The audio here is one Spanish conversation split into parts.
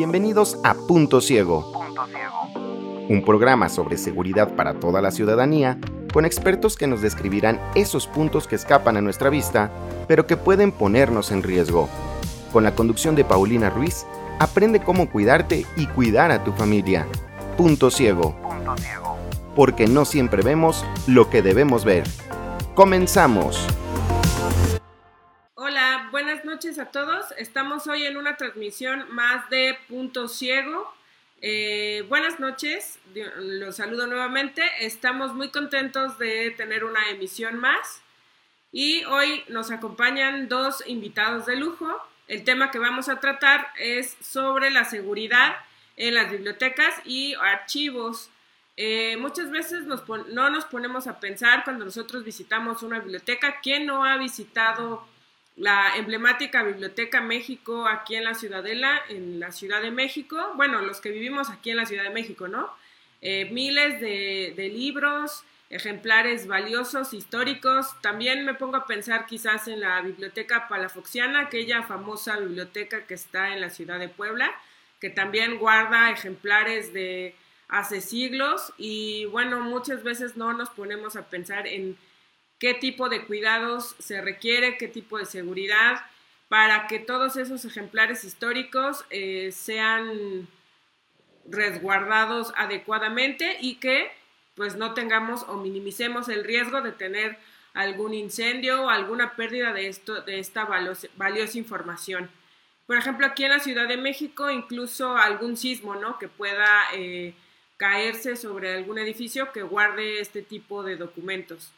Bienvenidos a Punto Ciego, un programa sobre seguridad para toda la ciudadanía, con expertos que nos describirán esos puntos que escapan a nuestra vista, pero que pueden ponernos en riesgo. Con la conducción de Paulina Ruiz, aprende cómo cuidarte y cuidar a tu familia. Punto Ciego. Porque no siempre vemos lo que debemos ver. Comenzamos. Noches a todos. Estamos hoy en una transmisión más de Punto Ciego. Eh, buenas noches, los saludo nuevamente. Estamos muy contentos de tener una emisión más. Y hoy nos acompañan dos invitados de lujo. El tema que vamos a tratar es sobre la seguridad en las bibliotecas y archivos. Eh, muchas veces no nos ponemos a pensar cuando nosotros visitamos una biblioteca, ¿quién no ha visitado la emblemática Biblioteca México aquí en la Ciudadela, en la Ciudad de México? Bueno, los que vivimos aquí en la Ciudad de México, ¿no? Eh, miles de, de libros, ejemplares valiosos, históricos. También me pongo a pensar quizás en la Biblioteca Palafoxiana, aquella famosa biblioteca que está en la ciudad de Puebla, que también guarda ejemplares de hace siglos y bueno, muchas veces no nos ponemos a pensar en qué tipo de cuidados se requiere, qué tipo de seguridad para que todos esos ejemplares históricos eh, sean resguardados adecuadamente y que pues no tengamos o minimicemos el riesgo de tener algún incendio o alguna pérdida de, esto, de esta valiosa información. Por ejemplo, aquí en la Ciudad de México, incluso algún sismo, ¿no? Que pueda eh, caerse sobre algún edificio que guarde este tipo de documentos.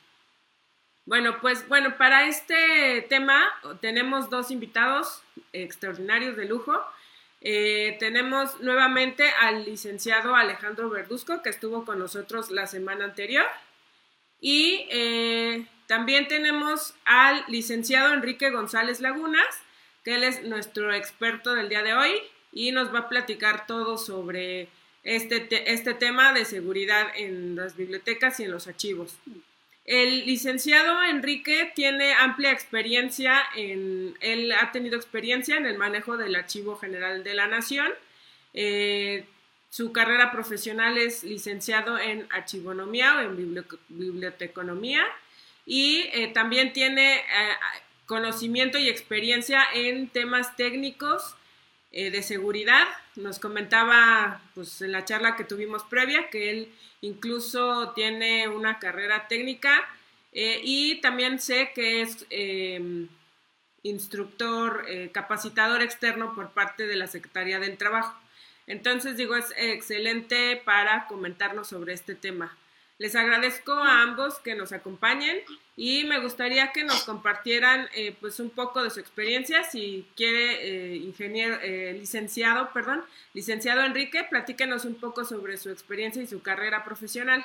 Bueno, pues bueno, para este tema tenemos dos invitados extraordinarios de lujo. Eh, tenemos nuevamente al licenciado Alejandro Verduzco, que estuvo con nosotros la semana anterior. Y eh, también tenemos al licenciado Enrique González Lagunas, que él es nuestro experto del día de hoy y nos va a platicar todo sobre este, este tema de seguridad en las bibliotecas y en los archivos. El licenciado Enrique tiene amplia experiencia en, él ha tenido experiencia en el manejo del Archivo General de la Nación. Eh, su carrera profesional es licenciado en archivonomía o en biblioteconomía y eh, también tiene eh, conocimiento y experiencia en temas técnicos de seguridad. Nos comentaba pues, en la charla que tuvimos previa que él incluso tiene una carrera técnica eh, y también sé que es em, instructor, eh, capacitador externo por parte de la Secretaría del Trabajo. Entonces, digo, es excelente para comentarnos sobre este tema. Les agradezco a ambos que nos acompañen y me gustaría que nos compartieran eh, pues un poco de su experiencia. Si quiere, eh, ingeniero, eh, licenciado, perdón, licenciado Enrique, platíquenos un poco sobre su experiencia y su carrera profesional.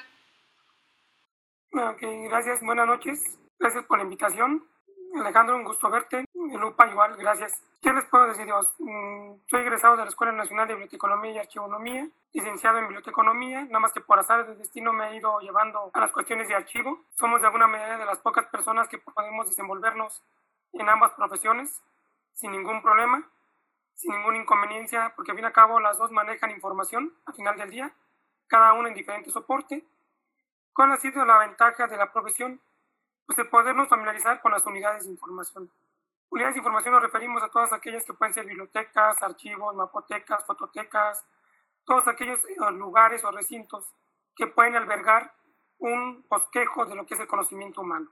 Ok, gracias, buenas noches. Gracias por la invitación. Alejandro, un gusto verte. Lupa, igual, gracias. ¿Qué les puedo decir? Mm, soy egresado de la Escuela Nacional de Biblioteconomía y Archivonomía, licenciado en Biblioteconomía, nada más que por azar de destino me he ido llevando a las cuestiones de archivo. Somos de alguna manera de las pocas personas que podemos desenvolvernos en ambas profesiones sin ningún problema, sin ninguna inconveniencia, porque al fin y al cabo las dos manejan información al final del día, cada uno en diferente soporte. ¿Cuál ha sido la ventaja de la profesión? pues el podernos familiarizar con las unidades de información. Unidades de información nos referimos a todas aquellas que pueden ser bibliotecas, archivos, mapotecas, fototecas, todos aquellos eh, lugares o recintos que pueden albergar un bosquejo de lo que es el conocimiento humano,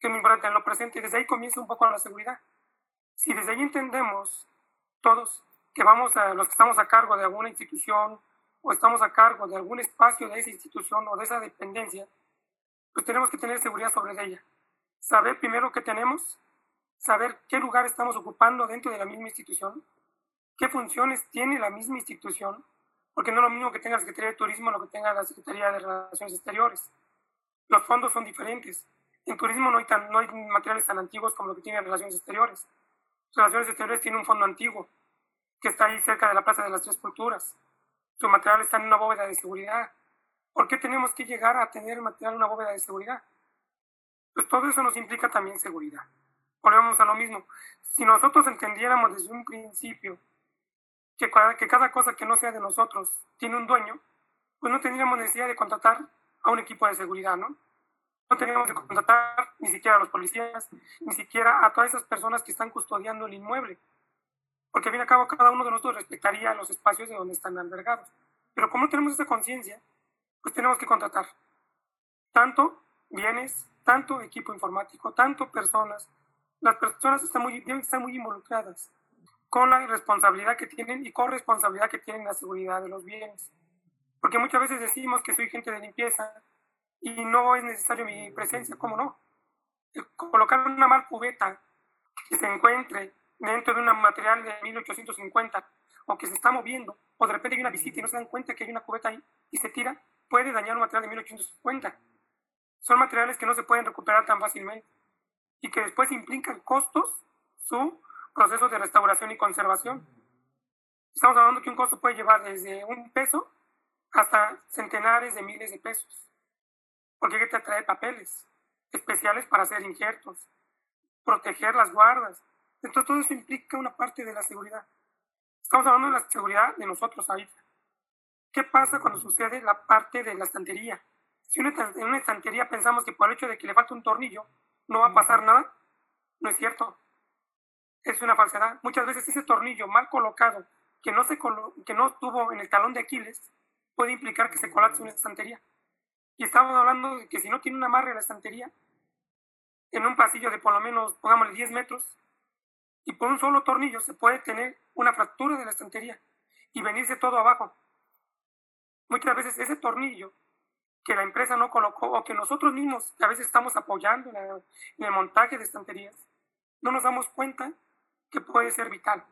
que es muy importante en lo presente. Y desde ahí comienza un poco la seguridad. Si desde ahí entendemos todos que vamos a los que estamos a cargo de alguna institución o estamos a cargo de algún espacio de esa institución o de esa dependencia, pues tenemos que tener seguridad sobre ella. Saber primero qué tenemos, saber qué lugar estamos ocupando dentro de la misma institución, qué funciones tiene la misma institución, porque no es lo mismo que tenga la Secretaría de Turismo lo que tenga la Secretaría de Relaciones Exteriores. Los fondos son diferentes. En turismo no hay, tan, no hay materiales tan antiguos como lo que tiene Relaciones Exteriores. Relaciones Exteriores tiene un fondo antiguo que está ahí cerca de la Plaza de las Tres Culturas. Su material está en una bóveda de seguridad. ¿Por qué tenemos que llegar a tener material una bóveda de seguridad? Pues todo eso nos implica también seguridad. Volvemos a lo mismo. Si nosotros entendiéramos desde un principio que, que cada cosa que no sea de nosotros tiene un dueño, pues no tendríamos necesidad de contratar a un equipo de seguridad, ¿no? No tendríamos que contratar ni siquiera a los policías, ni siquiera a todas esas personas que están custodiando el inmueble. Porque al fin y al cabo cada uno de nosotros respetaría los espacios de donde están albergados. Pero como no tenemos esa conciencia, pues tenemos que contratar tanto bienes, tanto equipo informático, tanto personas. Las personas están muy, deben estar muy involucradas con la responsabilidad que tienen y corresponsabilidad que tienen la seguridad de los bienes. Porque muchas veces decimos que soy gente de limpieza y no es necesario mi presencia, ¿cómo no? colocar una mal cubeta que se encuentre dentro de un material de 1850 o que se está moviendo o de repente hay una visita y no se dan cuenta que hay una cubeta ahí y se tira, puede dañar un material de 1850. Son materiales que no se pueden recuperar tan fácilmente y que después implican costos su proceso de restauración y conservación. Estamos hablando que un costo puede llevar desde un peso hasta centenares de miles de pesos, porque hay que traer papeles especiales para hacer injertos, proteger las guardas. Entonces todo eso implica una parte de la seguridad. Estamos hablando de la seguridad de nosotros ahorita. ¿Qué pasa cuando sucede la parte de la estantería? Si en una estantería pensamos que por el hecho de que le falta un tornillo no va a pasar nada, no es cierto. Es una falsedad. Muchas veces ese tornillo mal colocado, que no, se que no estuvo en el talón de Aquiles, puede implicar que se colapse una estantería. Y estamos hablando de que si no tiene un amarre la estantería, en un pasillo de por lo menos, pongámosle 10 metros, y por un solo tornillo se puede tener una fractura de la estantería y venirse todo abajo. Muchas veces ese tornillo que la empresa no colocó o que nosotros mismos a veces estamos apoyando en, el montaje de estanterías, no nos damos cuenta que puede ser vital.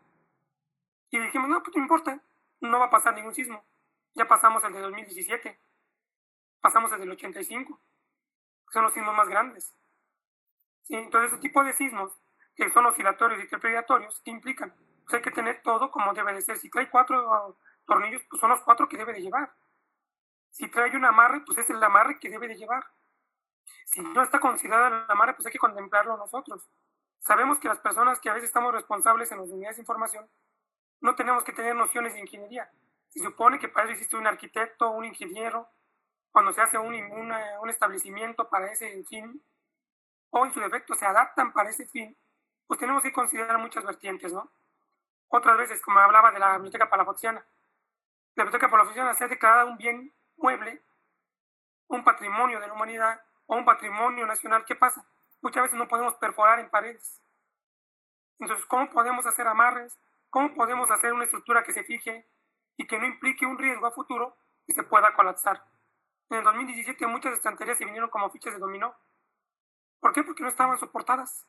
Y dijimos, no, pues no importa, no va a pasar ningún sismo. Ya pasamos el de 2017 pasamos el 85, que son los sismos más grandes. Entonces, ese tipo de sismos, que son oscilatorios y interpretatorios, ¿qué implican? Pues hay que tener todo como debe de ser. Si trae cuatro tornillos, pues son los cuatro que debe de llevar. Si trae un amarre, pues es el amarre que debe de llevar. Si no está considerado el amarre, pues hay que contemplarlo nosotros. Sabemos que las personas que a veces estamos responsables en las unidades de información, no tenemos que tener nociones de ingeniería. Se supone que para eso existe un arquitecto, un ingeniero, cuando se hace un, un establecimiento para ese fin, o en su defecto se adaptan para ese fin, pues tenemos que considerar muchas vertientes, ¿no? Otras veces, como hablaba de la biblioteca palafoxiana, la biblioteca palafoxiana se ha declarado un bien mueble, un patrimonio de la humanidad o un patrimonio nacional. ¿Qué pasa? Muchas veces no podemos perforar en paredes. Entonces, ¿cómo podemos hacer amarres? ¿Cómo podemos hacer una estructura que se fije y que no implique un riesgo a futuro y se pueda colapsar? En el 2017 muchas estanterías se vinieron como fichas de dominó. ¿Por qué? Porque no estaban soportadas.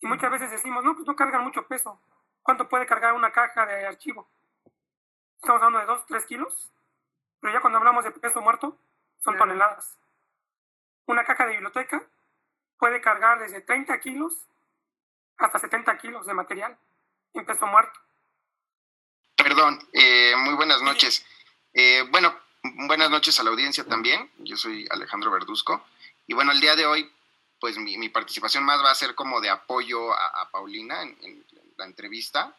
Y muchas veces decimos, no, pues no cargan mucho peso. ¿Cuánto puede cargar una caja de archivo? Estamos hablando de 2, 3 kilos. Pero ya cuando hablamos de peso muerto, son toneladas. Una caja de biblioteca puede cargar desde 30 kilos hasta 70 kilos de material en peso muerto. Perdón, eh, muy buenas noches. Eh, bueno, Buenas noches a la audiencia también. Yo soy Alejandro Verduzco. Y bueno, el día de hoy, pues mi, participación más va a ser como de apoyo a, Paulina en, la entrevista.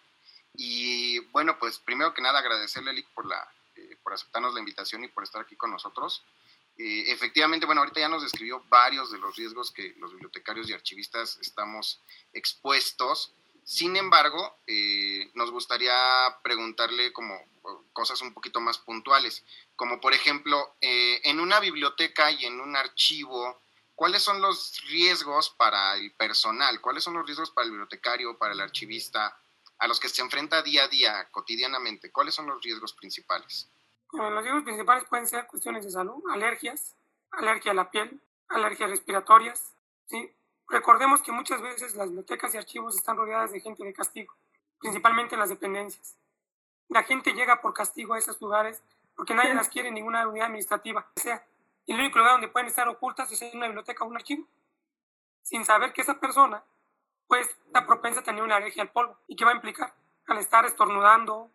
Y bueno, pues primero que nada agradecerle, Lick, por, la, eh, por aceptarnos la invitación y por estar aquí con nosotros. Eh, efectivamente, bueno, ahorita ya nos describió varios de los riesgos que los bibliotecarios y archivistas estamos expuestos. Sin embargo, eh, nos gustaría preguntarle como cosas un poquito más puntuales, como por ejemplo, en una biblioteca y en un archivo, ¿cuáles son los riesgos para el personal? ¿Cuáles son los riesgos para el bibliotecario, para el archivista, a los que se enfrenta día a día, cotidianamente? ¿Cuáles son los riesgos principales? los riesgos principales pueden ser cuestiones de salud, alergias, alergia a la piel, alergias respiratorias, ¿sí? Recordemos que muchas veces las bibliotecas y archivos están rodeadas de gente de castigo, principalmente en las dependencias. La gente llega por castigo a esos lugares porque nadie las quiere en ninguna unidad administrativa, sea. Y el único lugar donde pueden estar ocultas es en una biblioteca o un archivo, sin saber que esa persona pues está propensa a tener una alergia al polvo. ¿Y qué va a implicar? Al estar estornudando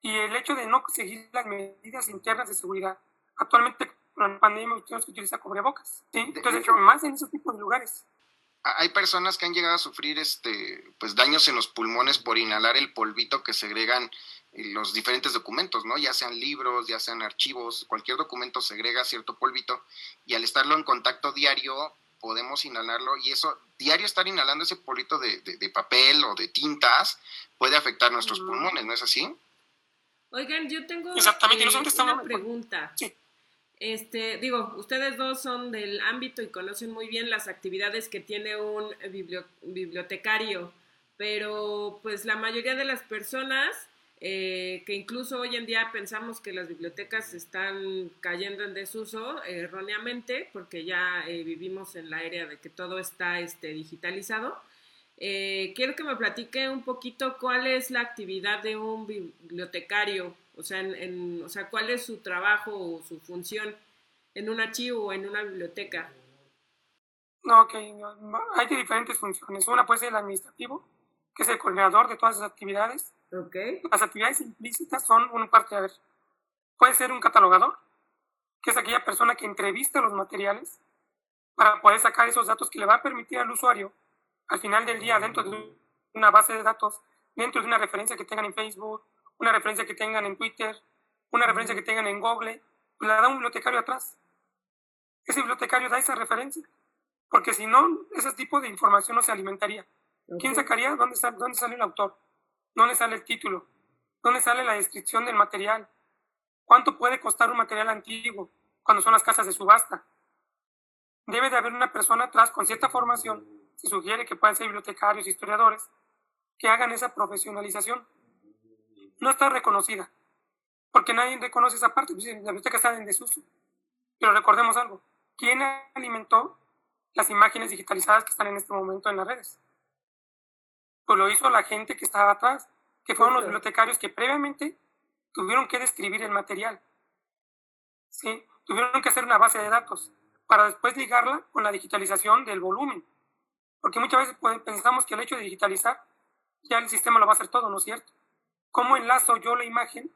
y el hecho de no seguir las medidas internas de seguridad. Actualmente, con la pandemia, tenemos que utilizar cubrebocas. ¿sí? Entonces, más en esos tipos de lugares. hay personas que han llegado a sufrir este, pues, daños en los pulmones por inhalar el polvito que segregan los diferentes documentos, ¿no? Ya sean libros, ya sean archivos, cualquier documento segrega cierto polvito y al estarlo en contacto diario podemos inhalarlo y eso, diario estar inhalando ese polvito de, papel o de tintas puede afectar nuestros pulmones, ¿no es así? Oigan, yo tengo Exactamente, eh, una pregunta. Este, digo, ustedes dos son del ámbito y conocen muy bien las actividades que tiene un bibliotecario, pero pues la mayoría de las personas eh, que incluso hoy en día pensamos que las bibliotecas están cayendo en desuso erróneamente, porque ya eh, vivimos en la era de que todo está este, digitalizado. Eh, quiero que me platique un poquito cuál es la actividad de un bibliotecario, o sea, en, o sea, cuál es su trabajo o su función en un archivo o en una biblioteca. No, ok, hay diferentes funciones. Una puede ser el administrativo, que es el coordinador de todas esas actividades las actividades implícitas son una parte, a ver, puede ser un catalogador, que es aquella persona que entrevista los materiales para poder sacar esos datos que le va a permitir al usuario, al final del día, dentro de una base de datos, dentro de una referencia que tengan en Facebook, una referencia que tengan en Twitter, una referencia que tengan en Google, pues la da un bibliotecario atrás. Ese bibliotecario da esa referencia, porque si no, ese tipo de información no se alimentaría. ¿Quién sacaría? ¿Dónde, ¿Dónde sale el autor? ¿Dónde sale el título? ¿Dónde sale la descripción del material? ¿Cuánto puede costar un material antiguo cuando son las casas de subasta? Debe de haber una persona atrás con cierta formación, se sugiere que puedan ser bibliotecarios, historiadores, que hagan esa profesionalización. No está reconocida, porque nadie reconoce esa parte, pues, la biblioteca está en desuso. Pero recordemos algo, ¿quién alimentó las imágenes digitalizadas que están en este momento en las redes? Pues lo hizo la gente que estaba atrás, que fueron los bibliotecarios que previamente tuvieron que describir el material. ¿sí? Tuvieron que hacer una base de datos para después ligarla con la digitalización del volumen. Porque muchas veces pensamos que el hecho de digitalizar ya el sistema lo va a hacer todo, ¿no es cierto? ¿Cómo enlazo yo la imagen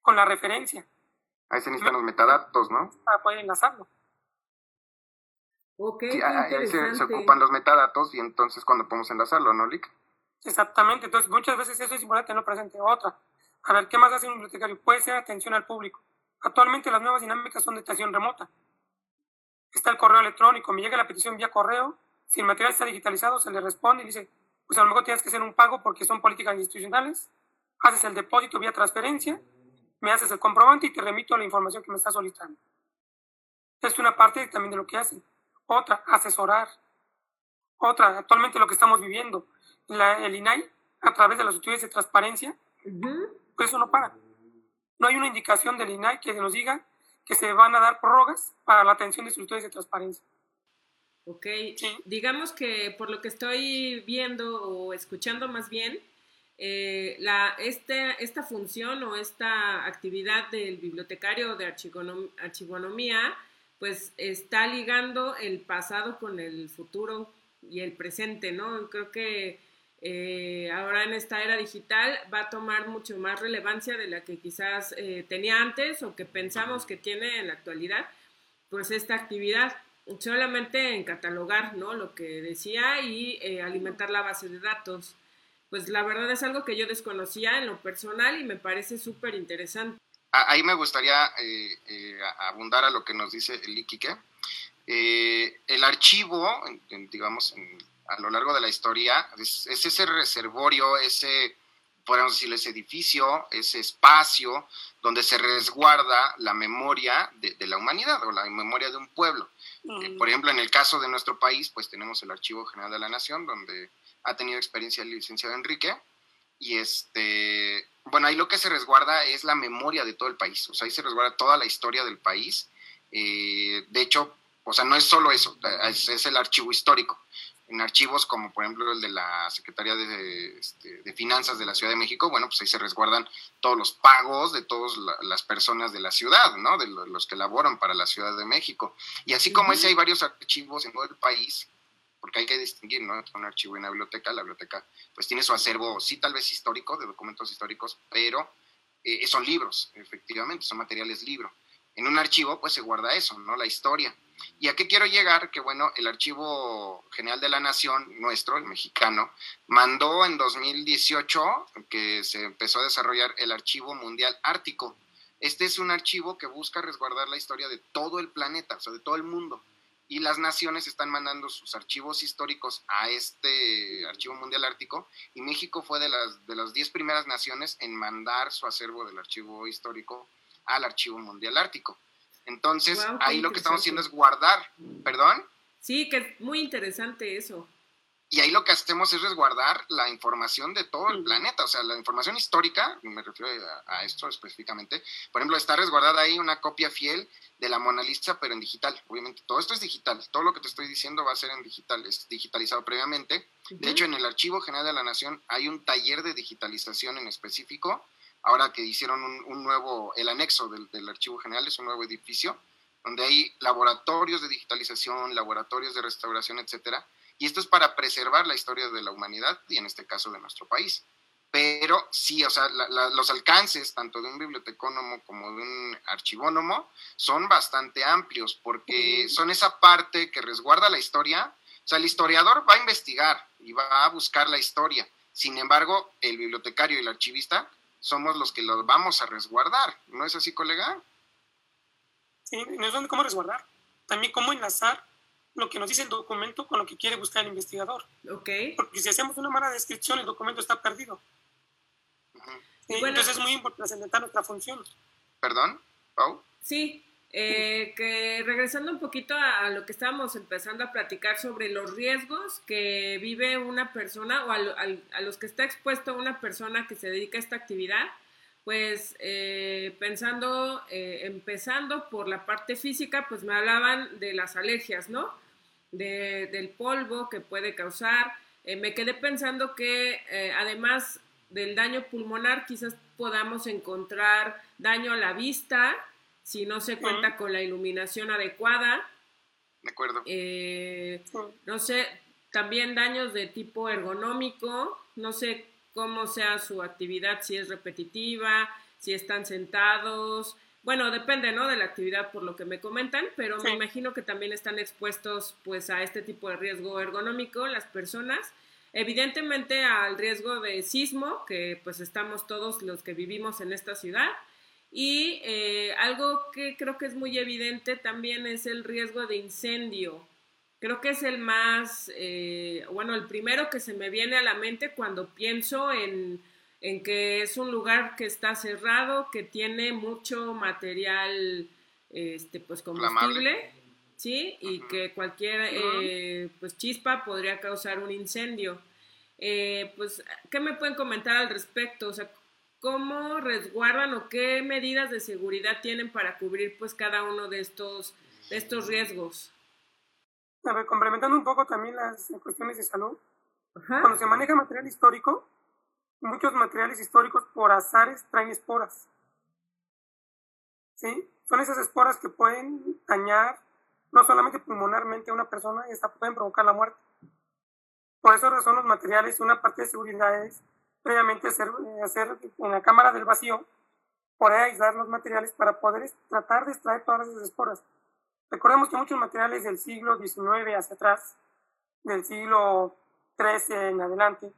con la referencia? Ahí se necesitan los metadatos, ¿no? Para poder enlazarlo. Ok, ahí se, se, ocupan los metadatos y entonces cuando podemos enlazarlo, ¿no, Lick? Exactamente, entonces muchas veces eso es importante no presente. Otra, a ver, ¿qué más hace un bibliotecario? Puede ser atención al público. Actualmente las nuevas dinámicas son de atención remota. Está el correo electrónico, me llega la petición vía correo, si el material está digitalizado se le responde y dice, pues a lo mejor tienes que hacer un pago porque son políticas institucionales, haces el depósito vía transferencia, me haces el comprobante y te remito la información que me está solicitando. Es una parte también de lo que hacen. Otra, asesorar. Otra, actualmente lo que estamos viviendo, el INAI a través de los estudios de transparencia, pues eso no para. No hay una indicación del INAI que nos diga que se van a dar prórrogas para la atención de estudios de transparencia. Ok, digamos que por lo que estoy viendo o escuchando más bien, eh, la, este, esta función o esta actividad del bibliotecario de archivonomía, pues está ligando el pasado con el futuro y el presente, ¿no? Creo que eh, ahora en esta era digital va a tomar mucho más relevancia de la que quizás eh, tenía antes o que pensamos que tiene en la actualidad, pues esta actividad solamente en catalogar, ¿no? Lo que decía y eh, alimentar la base de datos. Pues la verdad es algo que yo desconocía en lo personal y me parece súper interesante. Ahí me gustaría abundar a lo que nos dice el Iquique. el archivo, digamos, en a lo largo de la historia, es, ese reservorio, ese, podemos decir, ese edificio, ese espacio donde se resguarda la memoria de, la humanidad o la memoria de un pueblo. Eh, por ejemplo, en el caso de nuestro país, pues tenemos el Archivo General de la Nación, donde ha tenido experiencia el licenciado Enrique, y este, bueno, ahí lo que se resguarda es la memoria de todo el país, o sea, ahí se resguarda toda la historia del país. Eh, de hecho, o sea, no es solo eso, es el archivo histórico en archivos como por ejemplo el de la Secretaría este, de, Finanzas de la Ciudad de México, bueno, pues ahí se resguardan todos los pagos de todas las personas de la ciudad, ¿no? De los que laboran para la Ciudad de México. Y así como ese hay varios archivos en todo el país, porque hay que distinguir, ¿no? Un archivo en la biblioteca, la biblioteca pues tiene su acervo, sí tal vez histórico, de documentos históricos, pero eh, son libros, efectivamente, son materiales libro. En un archivo pues se guarda eso, ¿no? La historia. ¿Y a qué quiero llegar? Que bueno, el Archivo General de la Nación, nuestro, el mexicano, mandó en 2018 que se empezó a desarrollar el Archivo Mundial Ártico. Este es un archivo que busca resguardar la historia de todo el planeta, o sea, de todo el mundo. Y las naciones están mandando sus archivos históricos a este Archivo Mundial Ártico. Y México fue de las, de las diez primeras naciones en mandar su acervo del archivo histórico al Archivo Mundial Ártico. Entonces, ahí lo que estamos haciendo es guardar, ¿perdón? Sí, que es muy interesante eso. Y ahí lo que hacemos es resguardar la información de todo el planeta, o sea, la información histórica, me refiero a, esto específicamente. Por ejemplo, está resguardada ahí una copia fiel de la Mona Lisa, pero en digital. Obviamente, todo esto es digital. Todo lo que te estoy diciendo va a ser en digital, es digitalizado previamente. De hecho, en el Archivo General de la Nación hay un taller de digitalización en específico ahora que hicieron un, nuevo, el anexo del, Archivo General es un nuevo edificio, donde hay laboratorios de digitalización, laboratorios de restauración, etcétera, y esto es para preservar la historia de la humanidad y en este caso de nuestro país. Pero sí, o sea, los alcances tanto de un bibliotecónomo como de un archivónomo son bastante amplios porque son esa parte que resguarda la historia. O sea, el historiador va a investigar y va a buscar la historia. Sin embargo, el bibliotecario y el archivista somos los que los vamos a resguardar. ¿No es así, colega? Sí, no es cómo resguardar, también cómo enlazar lo que nos dice el documento con lo que quiere buscar el investigador. Ok. Porque si hacemos una mala descripción, el documento está perdido. Entonces es muy importante nuestra función. ¿Perdón, Pau? Sí, eh, que regresando un poquito a, lo que estábamos empezando a platicar sobre los riesgos que vive una persona o a, los que está expuesto una persona que se dedica a esta actividad, pues eh, pensando, eh, empezando por la parte física, pues me hablaban de las alergias, ¿no? del polvo que puede causar. me quedé pensando que además del daño pulmonar, quizás podamos encontrar daño a la vista, si no se cuenta con la iluminación adecuada. De acuerdo. Eh, no sé, también daños de tipo ergonómico, no sé cómo sea su actividad, si es repetitiva, si están sentados. Bueno, depende, ¿no? De la actividad por lo que me comentan, pero me imagino que también están expuestos pues a este tipo de riesgo ergonómico las personas. Evidentemente al riesgo de sismo, que pues estamos todos los que vivimos en esta ciudad, y eh, algo que creo que es muy evidente también es el riesgo de incendio. Creo que es el más, eh, bueno, el primero que se me viene a la mente cuando pienso en, que es un lugar que está cerrado, que tiene mucho material, este, pues combustible, ¿sí? Y que cualquier, eh, pues chispa podría causar un incendio. pues, ¿qué me pueden comentar al respecto? O sea, cómo resguardan o qué medidas de seguridad tienen para cubrir pues cada uno de estos, de estos riesgos. A ver, complementando un poco también las cuestiones de salud, cuando se maneja material histórico, muchos materiales históricos por azares traen esporas. ¿Sí? Son esas esporas que pueden dañar no solamente pulmonarmente a una persona, y hasta pueden provocar la muerte. Por eso son los materiales, una parte de seguridad es previamente hacer, eh, hacer en la cámara del vacío, poder aislar los materiales para poder tratar de extraer todas esas esporas. Recordemos que muchos materiales del siglo XIX hacia atrás, del siglo XIII en adelante,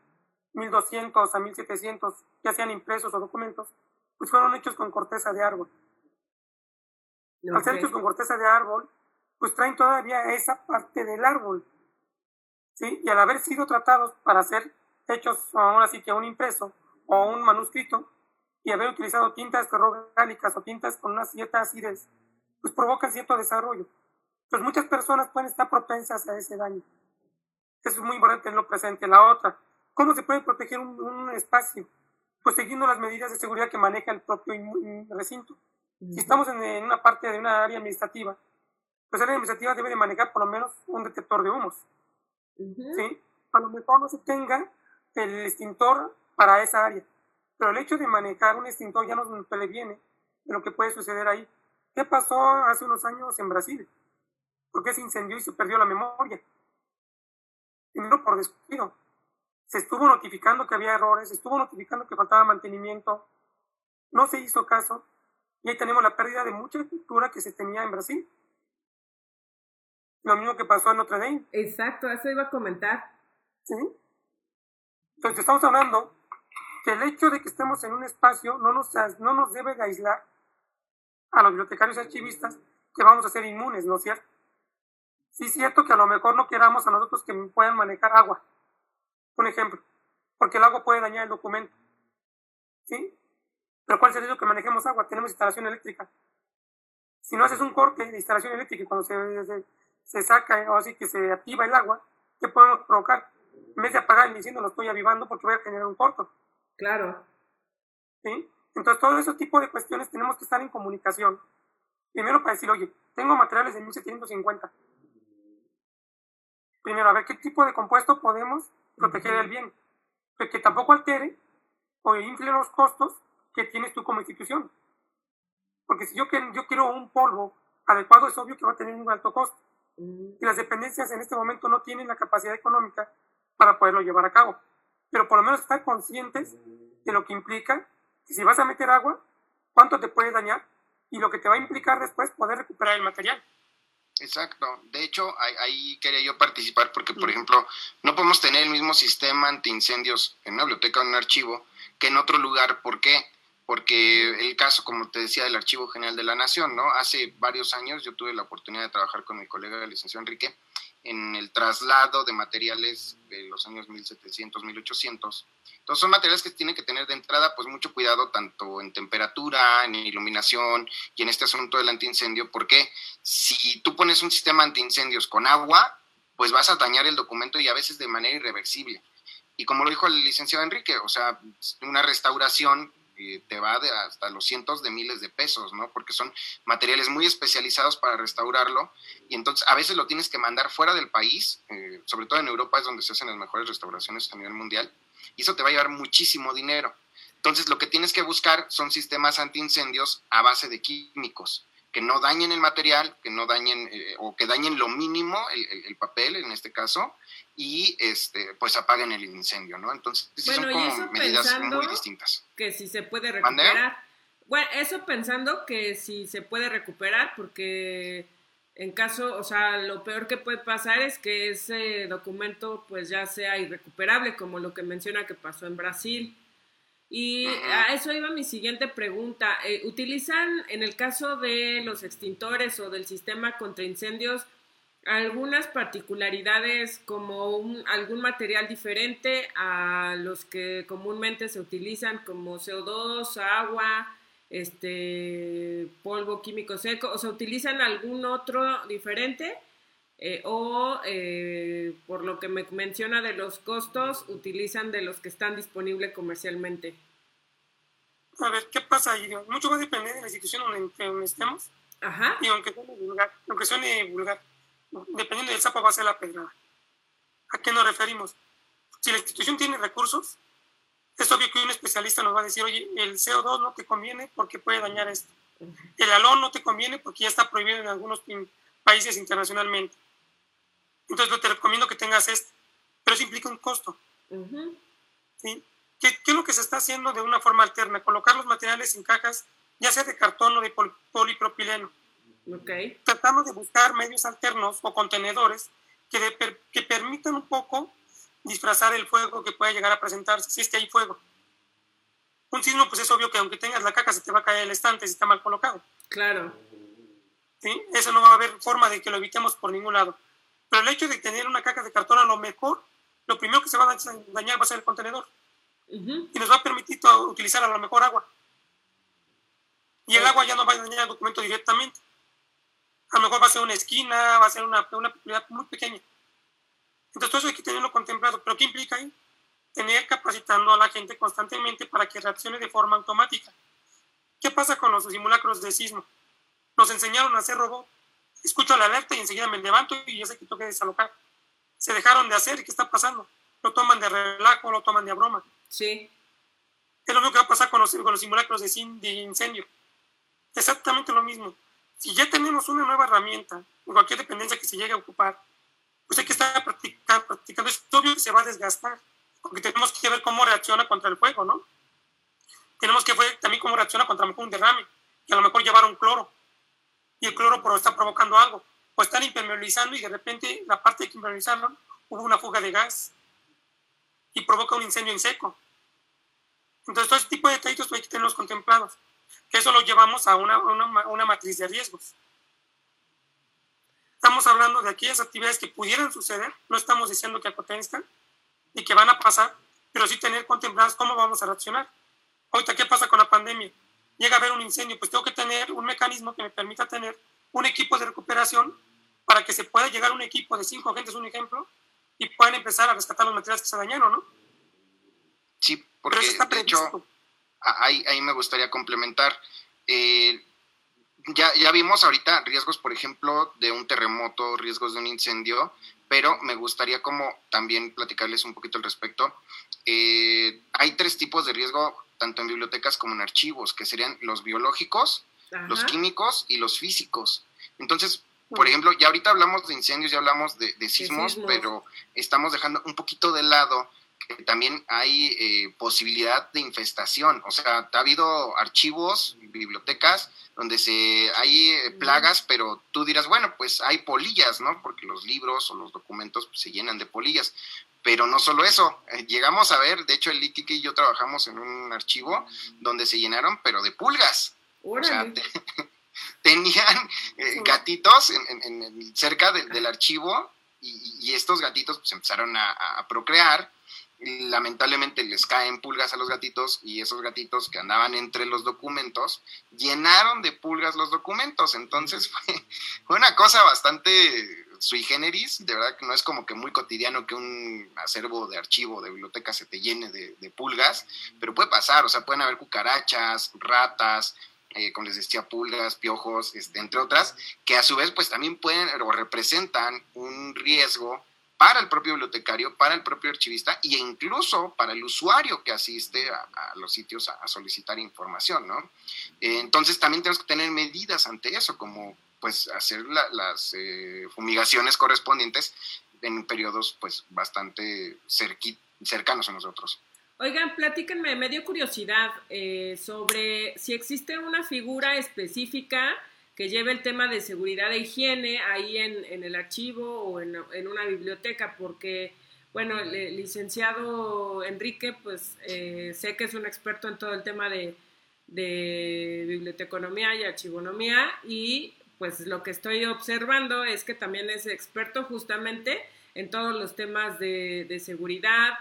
1200 a 1700, ya sean impresos o documentos, pues fueron hechos con corteza de árbol. Al ser hechos con corteza de árbol, pues traen todavía esa parte del árbol. ¿sí? Y al haber sido tratados para ser hechos aún así que un impreso o un manuscrito y haber utilizado tintas ferrogálicas o tintas con una cierta acidez, pues provocan cierto desarrollo. Pues muchas personas pueden estar propensas a ese daño. Eso es muy importante en lo presente. La otra, ¿cómo se puede proteger un, espacio? Pues siguiendo las medidas de seguridad que maneja el propio recinto. Si estamos en, una parte de una área administrativa, pues el área administrativa debe de manejar por lo menos un detector de humos. ¿sí? A lo mejor no se tenga el extintor para esa área. Pero el hecho de manejar un extintor ya nos previene de lo que puede suceder ahí. ¿Qué pasó hace unos años en Brasil? ¿Por qué se incendió y se perdió la memoria? Primero por descuido. Se estuvo notificando que había errores, se estuvo notificando que faltaba mantenimiento, no se hizo caso y ahí tenemos la pérdida de mucha cultura que se tenía en Brasil. Lo mismo que pasó en Notre Dame. Exacto, eso iba a comentar. ¿Sí? Entonces estamos hablando que el hecho de que estemos en un espacio no nos, no nos debe de aislar a los bibliotecarios archivistas que vamos a ser inmunes, ¿no es cierto? Sí es cierto que a lo mejor no queramos a nosotros que puedan manejar agua, un ejemplo, porque el agua puede dañar el documento, ¿sí? Pero ¿cuál sería el que manejemos agua? Tenemos instalación eléctrica. Si no haces un corte de instalación eléctrica y cuando se, se, saca o así que se activa el agua, ¿qué podemos provocar? En vez de apagar el incendio lo estoy avivando porque voy a generar un corto. Claro. ¿Sí? Entonces, todo ese tipo de cuestiones tenemos que estar en comunicación. Primero para decir, oye, tengo materiales de 1750. Primero, a ver qué tipo de compuesto podemos proteger el bien. Que tampoco altere o infle los costos que tienes tú como institución. Porque si yo, yo quiero un polvo adecuado, es obvio que va a tener un alto costo. Y las dependencias en este momento no tienen la capacidad económica para poderlo llevar a cabo. Pero por lo menos estar conscientes de lo que implica que si vas a meter agua, cuánto te puede dañar y lo que te va a implicar después poder recuperar el material. Exacto. De hecho, ahí, quería yo participar porque, por ejemplo, no podemos tener el mismo sistema antiincendios en una biblioteca o en un archivo que en otro lugar. ¿Por qué? Porque el caso, como te decía, del Archivo General de la Nación, ¿no? Hace varios años yo tuve la oportunidad de trabajar con mi colega, el licenciado Enrique, en el traslado de materiales de los años 1700, 1800. Entonces son materiales que tienen que tener de entrada pues mucho cuidado tanto en temperatura, en iluminación y en este asunto del antiincendio, porque si tú pones un sistema antiincendios con agua, pues vas a dañar el documento y a veces de manera irreversible. Y como lo dijo el licenciado Enrique, o sea, una restauración te va de hasta los cientos de miles de pesos, ¿no? Porque son materiales muy especializados para restaurarlo y entonces a veces lo tienes que mandar fuera del país, eh, sobre todo en Europa es donde se hacen las mejores restauraciones a nivel mundial, y eso te va a llevar muchísimo dinero. Entonces lo que tienes que buscar son sistemas antiincendios a base de químicos que no dañen el material, que no dañen eh, o que dañen lo mínimo, el, papel en este caso, y este pues apaguen el incendio, ¿no? Entonces son como medidas muy distintas. Que si se puede recuperar. Bueno, eso pensando que si se puede recuperar, porque en caso, o sea, lo peor que puede pasar es que ese documento pues ya sea irrecuperable, como lo que menciona que pasó en Brasil. Y a eso iba mi siguiente pregunta. Eh, ¿Utilizan en el caso de los extintores o del sistema contra incendios algunas particularidades como un, algún material diferente a los que comúnmente se utilizan como CO2, agua, este polvo químico seco? ¿O se utilizan algún otro diferente? Eh, o eh, por lo que me menciona de los costos, utilizan de los que están disponibles comercialmente. A ver, ¿qué pasa ahí? Mucho va a depender de la institución donde, estemos. Ajá. Y aunque suene vulgar, aunque suene vulgar, dependiendo del sapo va a ser la pedrada. ¿A qué nos referimos? Si la institución tiene recursos, es obvio que un especialista nos va a decir, oye, el CO2 no te conviene porque puede dañar esto. El alón no te conviene porque ya está prohibido en algunos países internacionalmente. Entonces, te recomiendo que tengas esto. Pero eso implica un costo. ¿Sí? ¿Qué, es lo que se está haciendo de una forma alterna? Colocar los materiales en cajas, ya sea de cartón o de polipropileno. Okay. Tratamos de buscar medios alternos o contenedores que, que permitan un poco disfrazar el fuego que pueda llegar a presentarse, si es que hay fuego. Un signo, pues es obvio que aunque tengas la caja, se te va a caer el estante si está mal colocado. Claro. ¿Sí? Eso no va a haber forma de que lo evitemos por ningún lado. Pero el hecho de tener una caja de cartón a lo mejor, lo primero que se va a dañar va a ser el contenedor. Y nos va a permitir utilizar a lo mejor agua. Y el agua ya no va a dañar el documento directamente. A lo mejor va a ser una esquina, va a ser una, una muy pequeña. Entonces todo eso hay que tenerlo contemplado. ¿Pero qué implica ahí? Tener capacitando a la gente constantemente para que reaccione de forma automática. ¿Qué pasa con los simulacros de sismo? Nos enseñaron a hacer robot escucho la alerta y enseguida me levanto y ya sé que tengo que desalojar. Se dejaron de hacer y ¿qué está pasando? Lo toman de relajo, lo toman de broma. Sí. Es lo mismo que va a pasar con los, con los simulacros de, de incendio. Exactamente lo mismo. Si ya tenemos una nueva herramienta, en cualquier dependencia que se llegue a ocupar, pues hay que estar practicando, practicando. Es obvio que se va a desgastar, porque tenemos que ver cómo reacciona contra el fuego, ¿no? Tenemos que ver también cómo reacciona contra un derrame, que a lo mejor llevaron cloro y el cloro está provocando algo. o están impermeabilizando y de repente la parte que impermeabilizaron hubo una fuga de gas y provoca un incendio en seco. Entonces, todo ese tipo de detallitos hay que tenerlos contemplados. Eso lo llevamos a una, una, una matriz de riesgos. Estamos hablando de aquellas actividades que pudieran suceder, no estamos diciendo que acontezcan y que van a pasar, pero sí tener contemplados cómo vamos a reaccionar. Ahorita, ¿qué pasa con la pandemia? Llega a haber un incendio, pues tengo que tener un mecanismo que me permita tener un equipo de recuperación para que se pueda llegar un equipo de cinco agentes, un ejemplo, y puedan empezar a rescatar los materiales que se dañaron, ¿no? Sí, porque de hecho, ahí, ahí me gustaría complementar. Eh, ya, ya vimos ahorita riesgos, por ejemplo, de un terremoto, riesgos de un incendio, pero me gustaría como también platicarles un poquito al respecto. Eh, hay tres tipos de riesgo, tanto en bibliotecas como en archivos, que serían los biológicos, los químicos y los físicos. Entonces, por ejemplo, ya ahorita hablamos de incendios, ya hablamos de, sismos, pero estamos dejando un poquito de lado que también hay eh, posibilidad de infestación. O sea, ha habido archivos, bibliotecas, donde se hay eh, plagas, pero tú dirás, bueno, pues hay polillas, ¿no? Porque los libros o los documentos pues, se llenan de polillas. Pero no solo eso, eh, llegamos a ver, de hecho el Litique y yo trabajamos en un archivo donde se llenaron, pero de pulgas. O sea, tenían eh, gatitos en, cerca del archivo y, estos gatitos pues, empezaron a, procrear. Y lamentablemente les caen pulgas a los gatitos y esos gatitos que andaban entre los documentos llenaron de pulgas los documentos. Entonces fue, una cosa bastante sui generis, de verdad que no es como que muy cotidiano que un acervo de archivo de biblioteca se te llene de, pulgas, pero puede pasar, o sea, pueden haber cucarachas, ratas, eh, como les decía, pulgas, piojos, este, entre otras, que a su vez pues también pueden o representan un riesgo para el propio bibliotecario, para el propio archivista e incluso para el usuario que asiste a, los sitios a, solicitar información, ¿no? Eh, entonces también tenemos que tener medidas ante eso, como pues hacer las eh, fumigaciones correspondientes en periodos pues bastante cercanos a nosotros. Oigan, platíquenme, me dio curiosidad eh, sobre si existe una figura específica que lleve el tema de seguridad e higiene ahí en, el archivo o en, una biblioteca, porque, bueno, el, licenciado Enrique, pues eh, sé que es un experto en todo el tema de, de biblioteconomía y archivonomía y pues lo que estoy observando es que también es experto justamente en todos los temas de, de seguridad,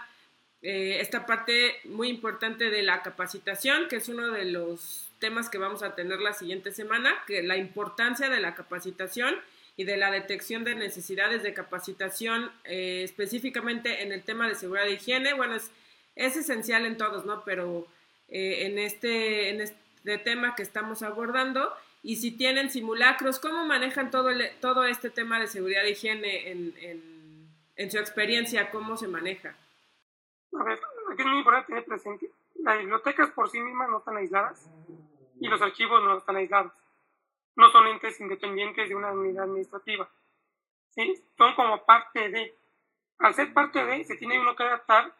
eh, esta parte muy importante de la capacitación, que es uno de los temas que vamos a tener la siguiente semana, que la importancia de la capacitación y de la detección de necesidades de capacitación eh, específicamente en el tema de seguridad e higiene. Bueno, es, es esencial en todos, ¿no? Pero eh, en, este, en este tema que estamos abordando, y si tienen simulacros, ¿cómo manejan todo, todo este tema de seguridad e higiene en, en, en su experiencia? ¿Cómo se maneja? A ver, aquí es muy importante tener presente, las bibliotecas por sí mismas no están aisladas y los archivos no están aislados. No son entes independientes de una unidad administrativa. ¿sí? Son como parte de. Al ser parte de, se tiene uno que adaptar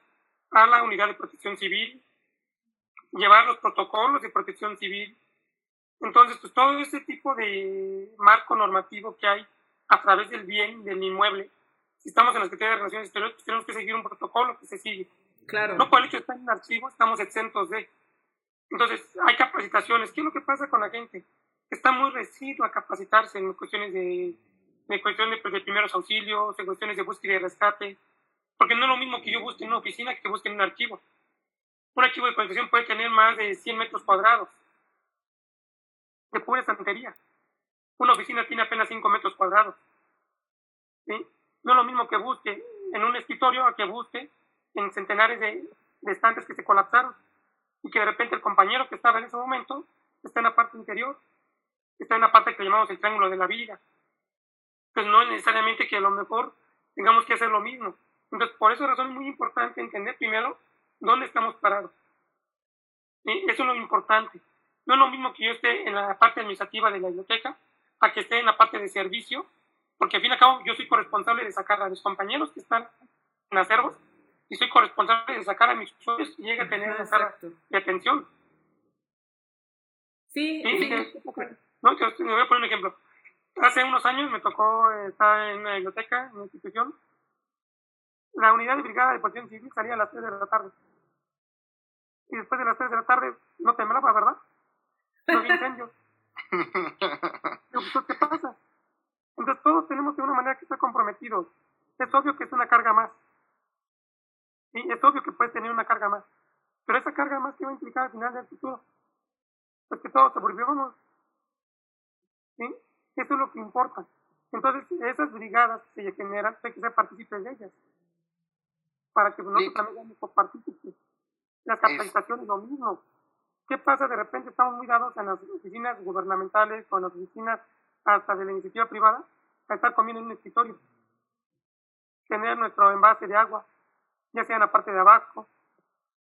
a la unidad de protección civil, llevar los protocolos de protección civil. Entonces, pues todo ese tipo de marco normativo que hay a través del bien, del inmueble, si estamos en la Secretaría de Relaciones Exteriores, pues tenemos que seguir un protocolo que se sigue. Claro. No por el hecho de estar en archivo, estamos exentos de. Entonces, hay capacitaciones. ¿Qué es lo que pasa con la gente? Está muy residuo a capacitarse en cuestiones de, de cuestiones de, primeros auxilios, en cuestiones de búsqueda y rescate. Porque no es lo mismo que yo busque en una oficina que que busque en un archivo. Un archivo de colección puede tener más de 100 metros cuadrados de pura estantería. Una oficina tiene apenas 5 metros cuadrados. No es lo mismo que busque en un escritorio a que busque en centenares de, estantes que se colapsaron y que de repente el compañero que estaba en ese momento está en la parte interior, está en la parte que llamamos el triángulo de la vida. Pues no es necesariamente que a lo mejor tengamos que hacer lo mismo. Entonces, por esa razón es muy importante entender primero dónde estamos parados. Eso es lo importante. No es lo mismo que yo esté en la parte administrativa de la biblioteca a que esté en la parte de servicio porque al fin y al cabo yo soy corresponsable de sacar a mis compañeros que están en acervos y soy corresponsable de sacar a mis usuarios y llega a tener de atención. Sí, sí. No, te, voy a poner un ejemplo. Hace unos años me tocó estar en una biblioteca, en una institución. La unidad de brigada de protección civil salía a las 3 de la tarde. Y después de las 3 de la tarde no temblaba, ¿verdad? Incendios. Pues, ¿Qué pasa? Entonces todos tenemos de una manera que estar comprometidos. Es obvio que es una carga más. Y es obvio que puedes tener una carga más. Pero esa carga más que va a implicar al final del futuro. Pues que todos sobrevivamos. ¿Sí? Eso es lo que importa. Entonces, esas brigadas que se generan, hay que ser partícipes de ellas. Para que nosotros también seamos partícipes. Las capacitaciones, lo mismo. ¿Qué pasa? De repente estamos muy dados en las oficinas gubernamentales o en las oficinas hasta de la iniciativa privada a estar comiendo en un escritorio. Tener nuestro envase de agua, ya sea en la parte de abajo.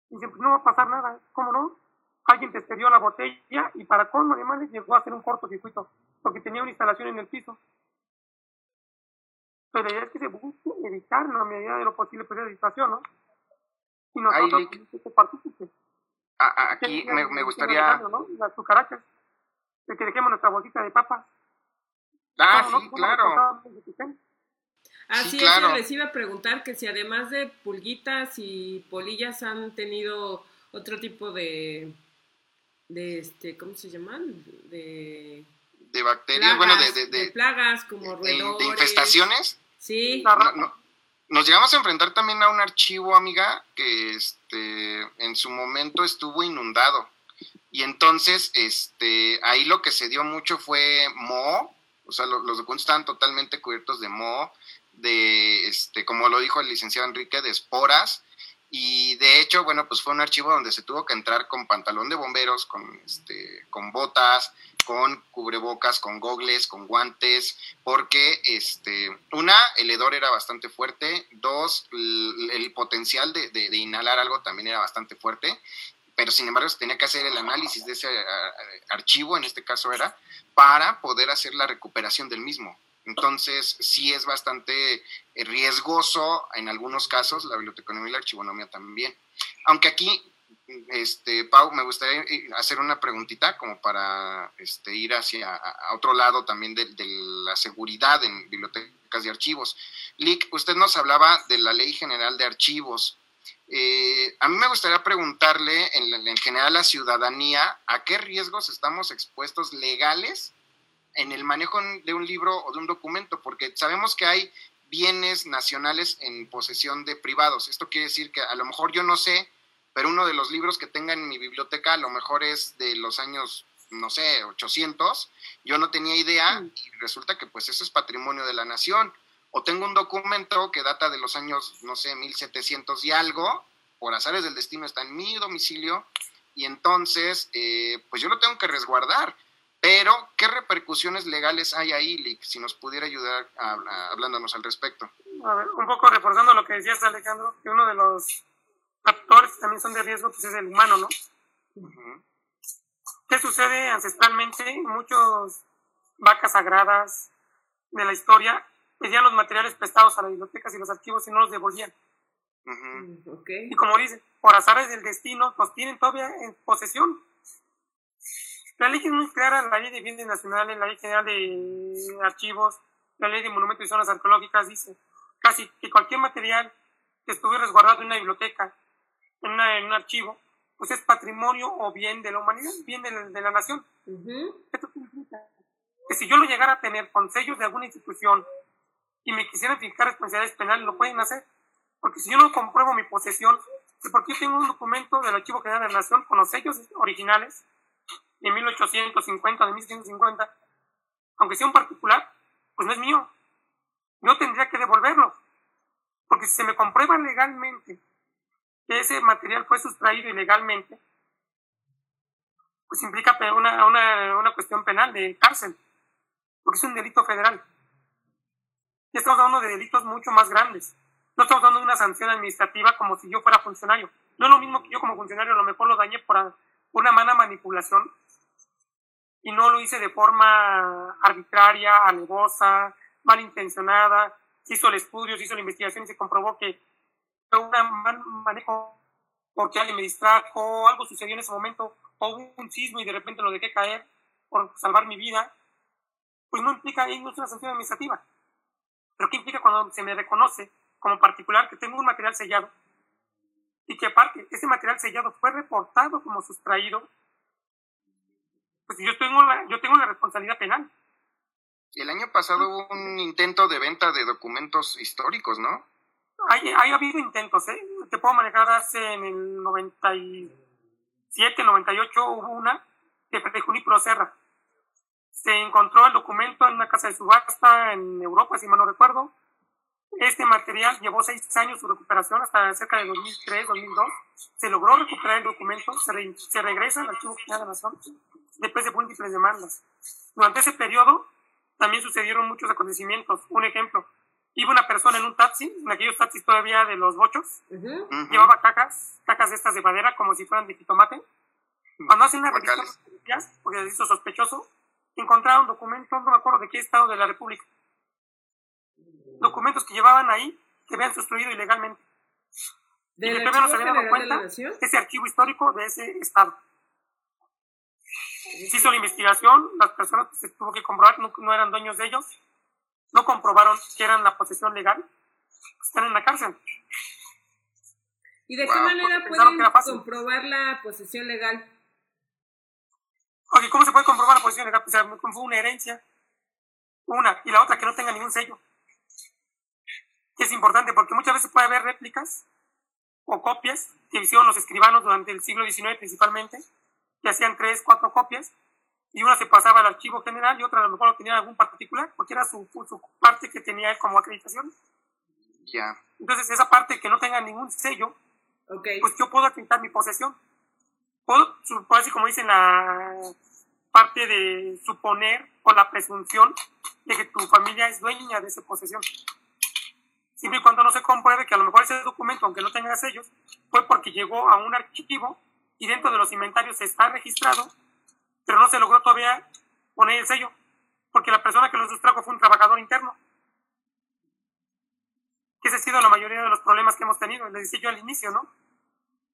Y siempre no va a pasar nada. ¿Cómo no? Alguien te excedió la botella y para colmo de llegó a hacer un cortocircuito porque tenía una instalación en el piso. Pero la idea es que se busque evitar en la medida de lo posible pues, la situación, ¿no? Y nosotros que Aquí me, me gustaría... ¿no? Las cucarachas. De que dejemos nuestra bolsita de papas. Ah, sí, claro. Así sí, es, les iba a preguntar que si además de pulguitas y polillas han tenido otro tipo de, de este, ¿cómo se llaman? De, de bacterias, bueno, de, de, plagas como roedores. De infestaciones. Sí. Nos llegamos a enfrentar también a un archivo, amiga, que este, en su momento estuvo inundado. Y entonces, este, ahí lo que se dio mucho fue moho, o sea, los, documentos estaban totalmente cubiertos de moho, de, este, como lo dijo el licenciado Enrique, de esporas, y de hecho, bueno, pues fue un archivo donde se tuvo que entrar con pantalón de bomberos, con, este, con botas, con cubrebocas, con gogles, con guantes, porque este, una, el hedor era bastante fuerte, dos, el, potencial de, de, inhalar algo también era bastante fuerte, pero sin embargo se tenía que hacer el análisis de ese archivo, en este caso era, para poder hacer la recuperación del mismo. Entonces, sí es bastante eh, riesgoso en algunos casos, la biblioteconomía y la archivonomía también. Aunque aquí, este, Pau, me gustaría eh, hacer una preguntita como para este, ir hacia otro lado también de, la seguridad en bibliotecas y archivos. Lick, usted nos hablaba de la Ley General de Archivos. Eh, a mí me gustaría preguntarle en, en general a la ciudadanía a qué riesgos estamos expuestos legales en el manejo de un libro o de un documento, porque sabemos que hay bienes nacionales en posesión de privados. Esto quiere decir que a lo mejor yo no sé, pero uno de los libros que tenga en mi biblioteca a lo mejor es de los años, no sé, 800, yo no tenía idea mm. y resulta que pues eso es patrimonio de la nación. O tengo un documento que data de los años, no sé, 1700 y algo, por azares del destino está en mi domicilio y entonces eh, pues yo lo tengo que resguardar. Pero, ¿qué repercusiones legales hay ahí, Lick? Si nos pudiera ayudar hablándonos al respecto. A ver, un poco reforzando lo que decías, Alejandro, que uno de los actores que también son de riesgo pues es el humano, ¿no? ¿Qué sucede ancestralmente? Muchos vacas sagradas de la historia pedían los materiales prestados a las bibliotecas y los archivos y no los devolvían. Y como dicen, por azares del destino, los tienen todavía en posesión la ley es muy clara, la ley de bienes nacionales, la ley general de archivos, la ley de monumentos y zonas arqueológicas dice casi que cualquier material que estuviera resguardado en una biblioteca, en, un archivo, pues es patrimonio o bien de la humanidad, bien de la, nación. Esto significa que si yo lo llegara a tener con sellos de alguna institución y me quisieran fijar responsabilidades penales, lo pueden hacer. Porque si yo no compruebo mi posesión, porque yo tengo un documento del Archivo General de la Nación con los sellos originales, de 1850, de 1650, aunque sea un particular, pues no es mío. No tendría que devolverlo. Porque si se me comprueba legalmente que ese material fue sustraído ilegalmente, pues implica una, una, una cuestión penal de cárcel, porque es un delito federal. Y estamos hablando de delitos mucho más grandes. No estamos de una sanción administrativa como si yo fuera funcionario. No es lo mismo que yo como funcionario a lo mejor lo dañé por una mala manipulación y no lo hice de forma arbitraria, alevosa, malintencionada. Se hizo el estudio, se hizo la investigación y se comprobó que fue un mal manejo porque alguien me distrajo, algo sucedió en ese momento, o hubo un sismo y de repente lo dejé caer por salvar mi vida. pues no implica ahí una sanción administrativa. Pero ¿qué implica cuando se me reconoce como particular que tengo un material sellado y que aparte ese material sellado fue reportado como sustraído? Pues yo tengo la, yo tengo la responsabilidad penal. El año pasado hubo un intento de venta de documentos históricos, ¿no? Hay, hay habido intentos, ¿eh? Te puedo manejar hace en el 97, 98 hubo una de Pro Serra. Se encontró el documento en una casa de subasta en Europa, si mal no recuerdo. Este material llevó seis años su recuperación, hasta cerca de 2003, 2002. Se logró recuperar el documento, se, se regresa al Archivo General de la Nación después de múltiples demandas. Durante ese periodo, también sucedieron muchos acontecimientos. Un ejemplo, iba una persona en un taxi, en aquellos taxis todavía de los bochos, llevaba cacas, cacas estas de madera como si fueran de jitomate. Cuando hacen una revisión, porque se hizo sospechoso, encontraron documentos, no me acuerdo de qué estado de la República. Documentos que llevaban ahí que habían sustruido ilegalmente. y que todavía no se habían dado cuenta ese archivo histórico de ese estado se hizo la investigación, las personas que se tuvo que comprobar no, no, eran dueños de ellos, no comprobaron que eran la posesión legal, están en la cárcel. ¿Y de qué manera pueden comprobar la posesión legal? Oye, ¿cómo se puede comprobar la posesión legal? Pues fue una herencia, una, y la otra que no tenga ningún sello. Que es importante porque muchas veces puede haber réplicas o copias que hicieron los escribanos durante el siglo XIX principalmente, que hacían tres, cuatro copias, y una se pasaba al archivo general y otra a lo mejor lo tenía algún particular, porque era su, su parte que tenía él como acreditación. Ya. Entonces, esa parte que no tenga ningún sello, pues yo puedo acreditar mi posesión. Puedo, así como dicen la parte de suponer o la presunción de que tu familia es dueña de esa posesión. Siempre y cuando no se compruebe que a lo mejor ese documento, aunque no tenga sellos, fue porque llegó a un archivo y dentro de los inventarios está registrado, pero no se logró todavía poner el sello, porque la persona que lo sustrajo fue un trabajador interno. Que ese ha sido la mayoría de los problemas que hemos tenido, les decía yo al inicio, ¿no?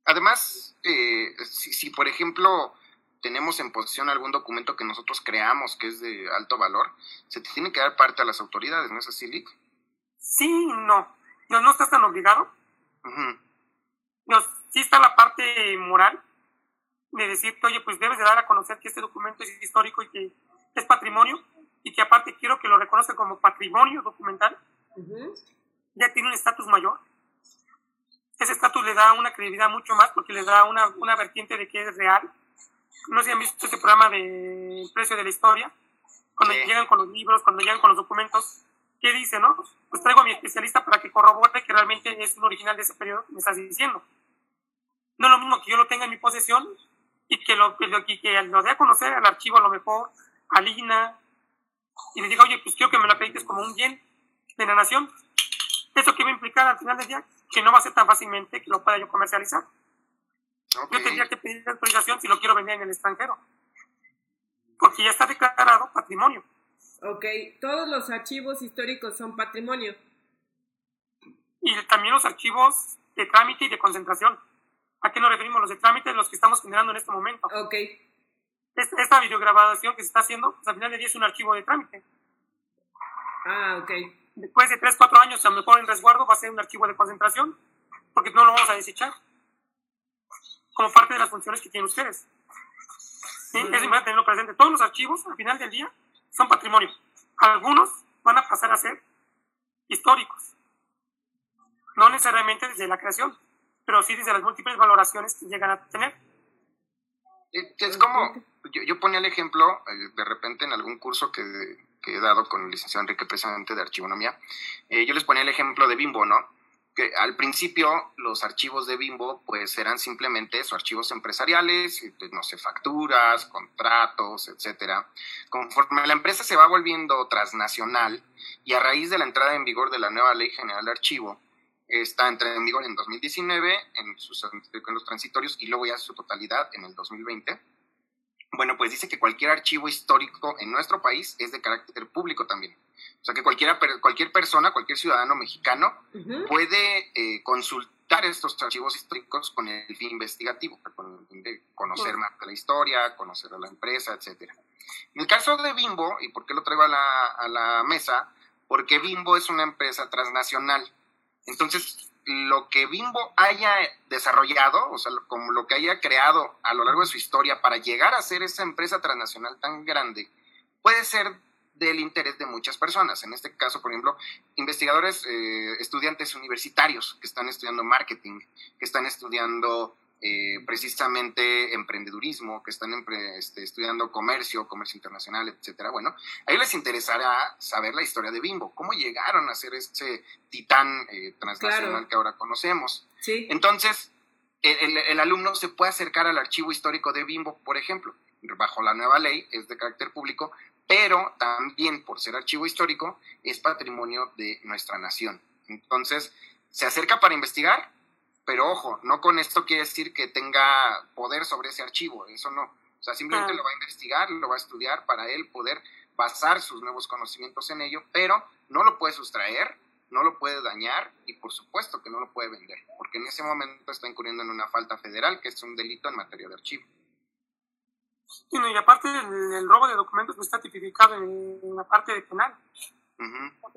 Además, eh, si, si, por ejemplo tenemos en posesión algún documento que nosotros creamos que es de alto valor, se tiene que dar parte a las autoridades, ¿no es así, Lick? Sí, no. No, no estás tan obligado. no, sí está la parte moral, de decirte, oye, pues debes de dar a conocer que este documento es histórico y que es patrimonio, y que aparte quiero que lo reconozca como patrimonio documental, ya tiene un estatus mayor. Ese estatus le da una credibilidad mucho más porque le da una, una vertiente de que es real. No sé si han visto este programa de precio de la historia, cuando llegan con los libros, cuando llegan con los documentos, ¿qué dice, no? Pues traigo a mi especialista para que corrobore que realmente es un original de ese periodo me estás diciendo. No es lo mismo que yo lo tenga en mi posesión y que lo, que lo, que lo dé a conocer al archivo a lo mejor, al INA, y le diga, oye, pues quiero que me lo acredites como un bien de la nación. ¿Eso qué va a implicar al final del día? Que no va a ser tan fácilmente que lo pueda yo comercializar. Yo tendría que pedir autorización si lo quiero vender en el extranjero. Porque ya está declarado patrimonio. Ok, todos los archivos históricos son patrimonio. Y también los archivos de trámite y de concentración. ¿A qué nos referimos? Los de trámite, los que estamos generando en este momento. Ok. Esta, videograbación que se está haciendo, pues, al final del día es un archivo de trámite. Ah, ok. Después de 3, 4 años, a lo mejor en resguardo va a ser un archivo de concentración, porque no lo vamos a desechar. Como parte de las funciones que tienen ustedes. ¿Sí? Es importante tenerlo presente. Todos los archivos, al final del día, son patrimonio. Algunos van a pasar a ser históricos. No necesariamente desde la creación pero sí desde las múltiples valoraciones que llegan a tener. Es como, yo, ponía el ejemplo, eh, de repente en algún curso que, he dado con el licenciado Enrique Presidente de Archivonomía, eh, yo les ponía el ejemplo de Bimbo, ¿no? Que al principio los archivos de Bimbo pues eran simplemente eso, archivos empresariales, pues, no sé, facturas, contratos, etcétera. Conforme la empresa se va volviendo transnacional y a raíz de la entrada en vigor de la nueva Ley General de Archivo, está entrando en vigor en 2019 en, sus, en los transitorios y luego ya su totalidad en el 2020. Bueno, pues dice que cualquier archivo histórico en nuestro país es de carácter público también. O sea que cualquiera, cualquier persona, cualquier ciudadano mexicano puede eh, consultar estos archivos históricos con el fin investigativo, con el fin de conocer más de la historia, conocer a la empresa, etcétera. En el caso de Bimbo, ¿y por qué lo traigo a la, a la mesa? Porque Bimbo es una empresa transnacional. Entonces, lo que Bimbo haya desarrollado, o sea, como lo que haya creado a lo largo de su historia para llegar a ser esa empresa transnacional tan grande, puede ser del interés de muchas personas. En este caso, por ejemplo, investigadores, eh, estudiantes universitarios que están estudiando marketing, que están estudiando eh, precisamente emprendedurismo, que están este, estudiando comercio, comercio internacional, etcétera. Bueno, a ellos les interesará saber la historia de Bimbo, cómo llegaron a ser ese titán eh, transnacional que ahora conocemos. Sí. Entonces, el, el, alumno se puede acercar al archivo histórico de Bimbo, por ejemplo, bajo la nueva ley, es de carácter público, pero también por ser archivo histórico, es patrimonio de nuestra nación. Entonces, se acerca para investigar, pero ojo, no con esto quiere decir que tenga poder sobre ese archivo, eso no. O sea, simplemente lo va a investigar, lo va a estudiar para él poder basar sus nuevos conocimientos en ello, pero no lo puede sustraer, no lo puede dañar y por supuesto que no lo puede vender, porque en ese momento está incurriendo en una falta federal, que es un delito en materia de archivo. y aparte el, robo de documentos no está tipificado en, la parte penal.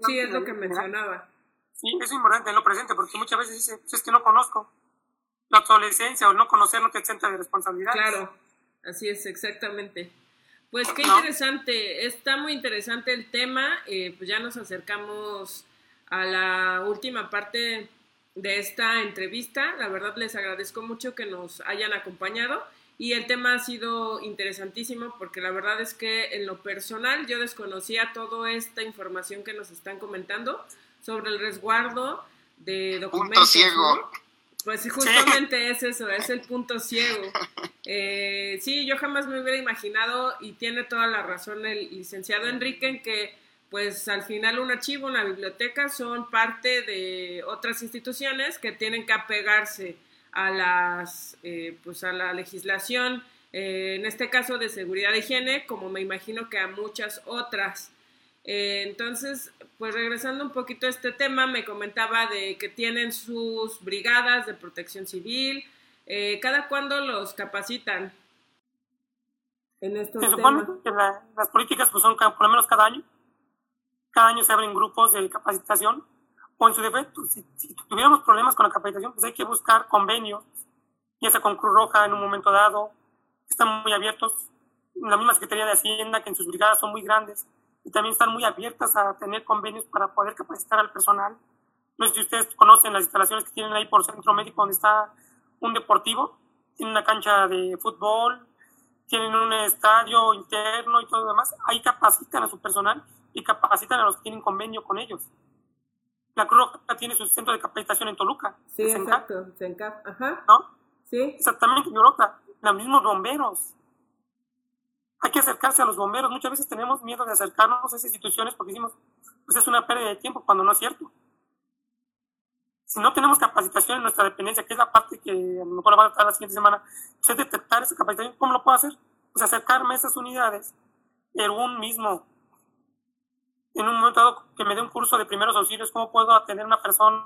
Sí, es lo que mencionaba. Sí, es importante en lo presente, porque muchas veces dice, pues es que no conozco. La adolescencia o no conocer no te exenta de responsabilidad. Claro, así es, exactamente. Pues qué interesante, está muy interesante el tema, eh, pues ya nos acercamos a la última parte de esta entrevista, la verdad les agradezco mucho que nos hayan acompañado y el tema ha sido interesantísimo porque la verdad es que en lo personal yo desconocía toda esta información que nos están comentando, sobre el resguardo de documentos. Punto ciego. Pues justamente es eso, es el punto ciego. Eh, sí, yo jamás me hubiera imaginado, y tiene toda la razón el licenciado Enrique, en que pues al final un archivo, una biblioteca son parte de otras instituciones que tienen que apegarse a las eh, pues a la legislación, eh, en este caso de seguridad de higiene, como me imagino que a muchas otras. entonces, pues regresando un poquito a este tema, me comentaba de que tienen sus brigadas de protección civil. Eh, ¿Cada cuándo los capacitan en estos Se supone que las políticas pues son por lo menos cada año. Cada año se abren grupos de capacitación. O en su defecto, si, si tuviéramos problemas con la capacitación, pues hay que buscar convenios, ya sea con Cruz Roja en un momento dado. Están muy abiertos. La misma Secretaría de Hacienda, que en sus brigadas son muy grandes y también están muy abiertas a tener convenios para poder capacitar al personal. No sé si ustedes conocen las instalaciones que tienen ahí por Centro Médico, donde está un deportivo, tienen una cancha de fútbol, tienen un estadio interno y todo lo demás. Ahí capacitan a su personal y capacitan a los que tienen convenio con ellos. La Cruz Roja tiene su centro de capacitación en Toluca. Sí, exacto, Sencap, ajá. ¿No? Sí. Exactamente, en Europa. Los mismos bomberos hay que acercarse a los bomberos. Muchas veces tenemos miedo de acercarnos a esas instituciones porque decimos, pues es una pérdida de tiempo cuando no es cierto. Si no tenemos capacitación en nuestra dependencia, que es la parte que a lo mejor va a estar la siguiente semana, pues es detectar esa capacitación. ¿Cómo lo puedo hacer? Pues acercarme a esas unidades en un mismo, en un momento dado que me dé un curso de primeros auxilios, ¿cómo puedo atender a una persona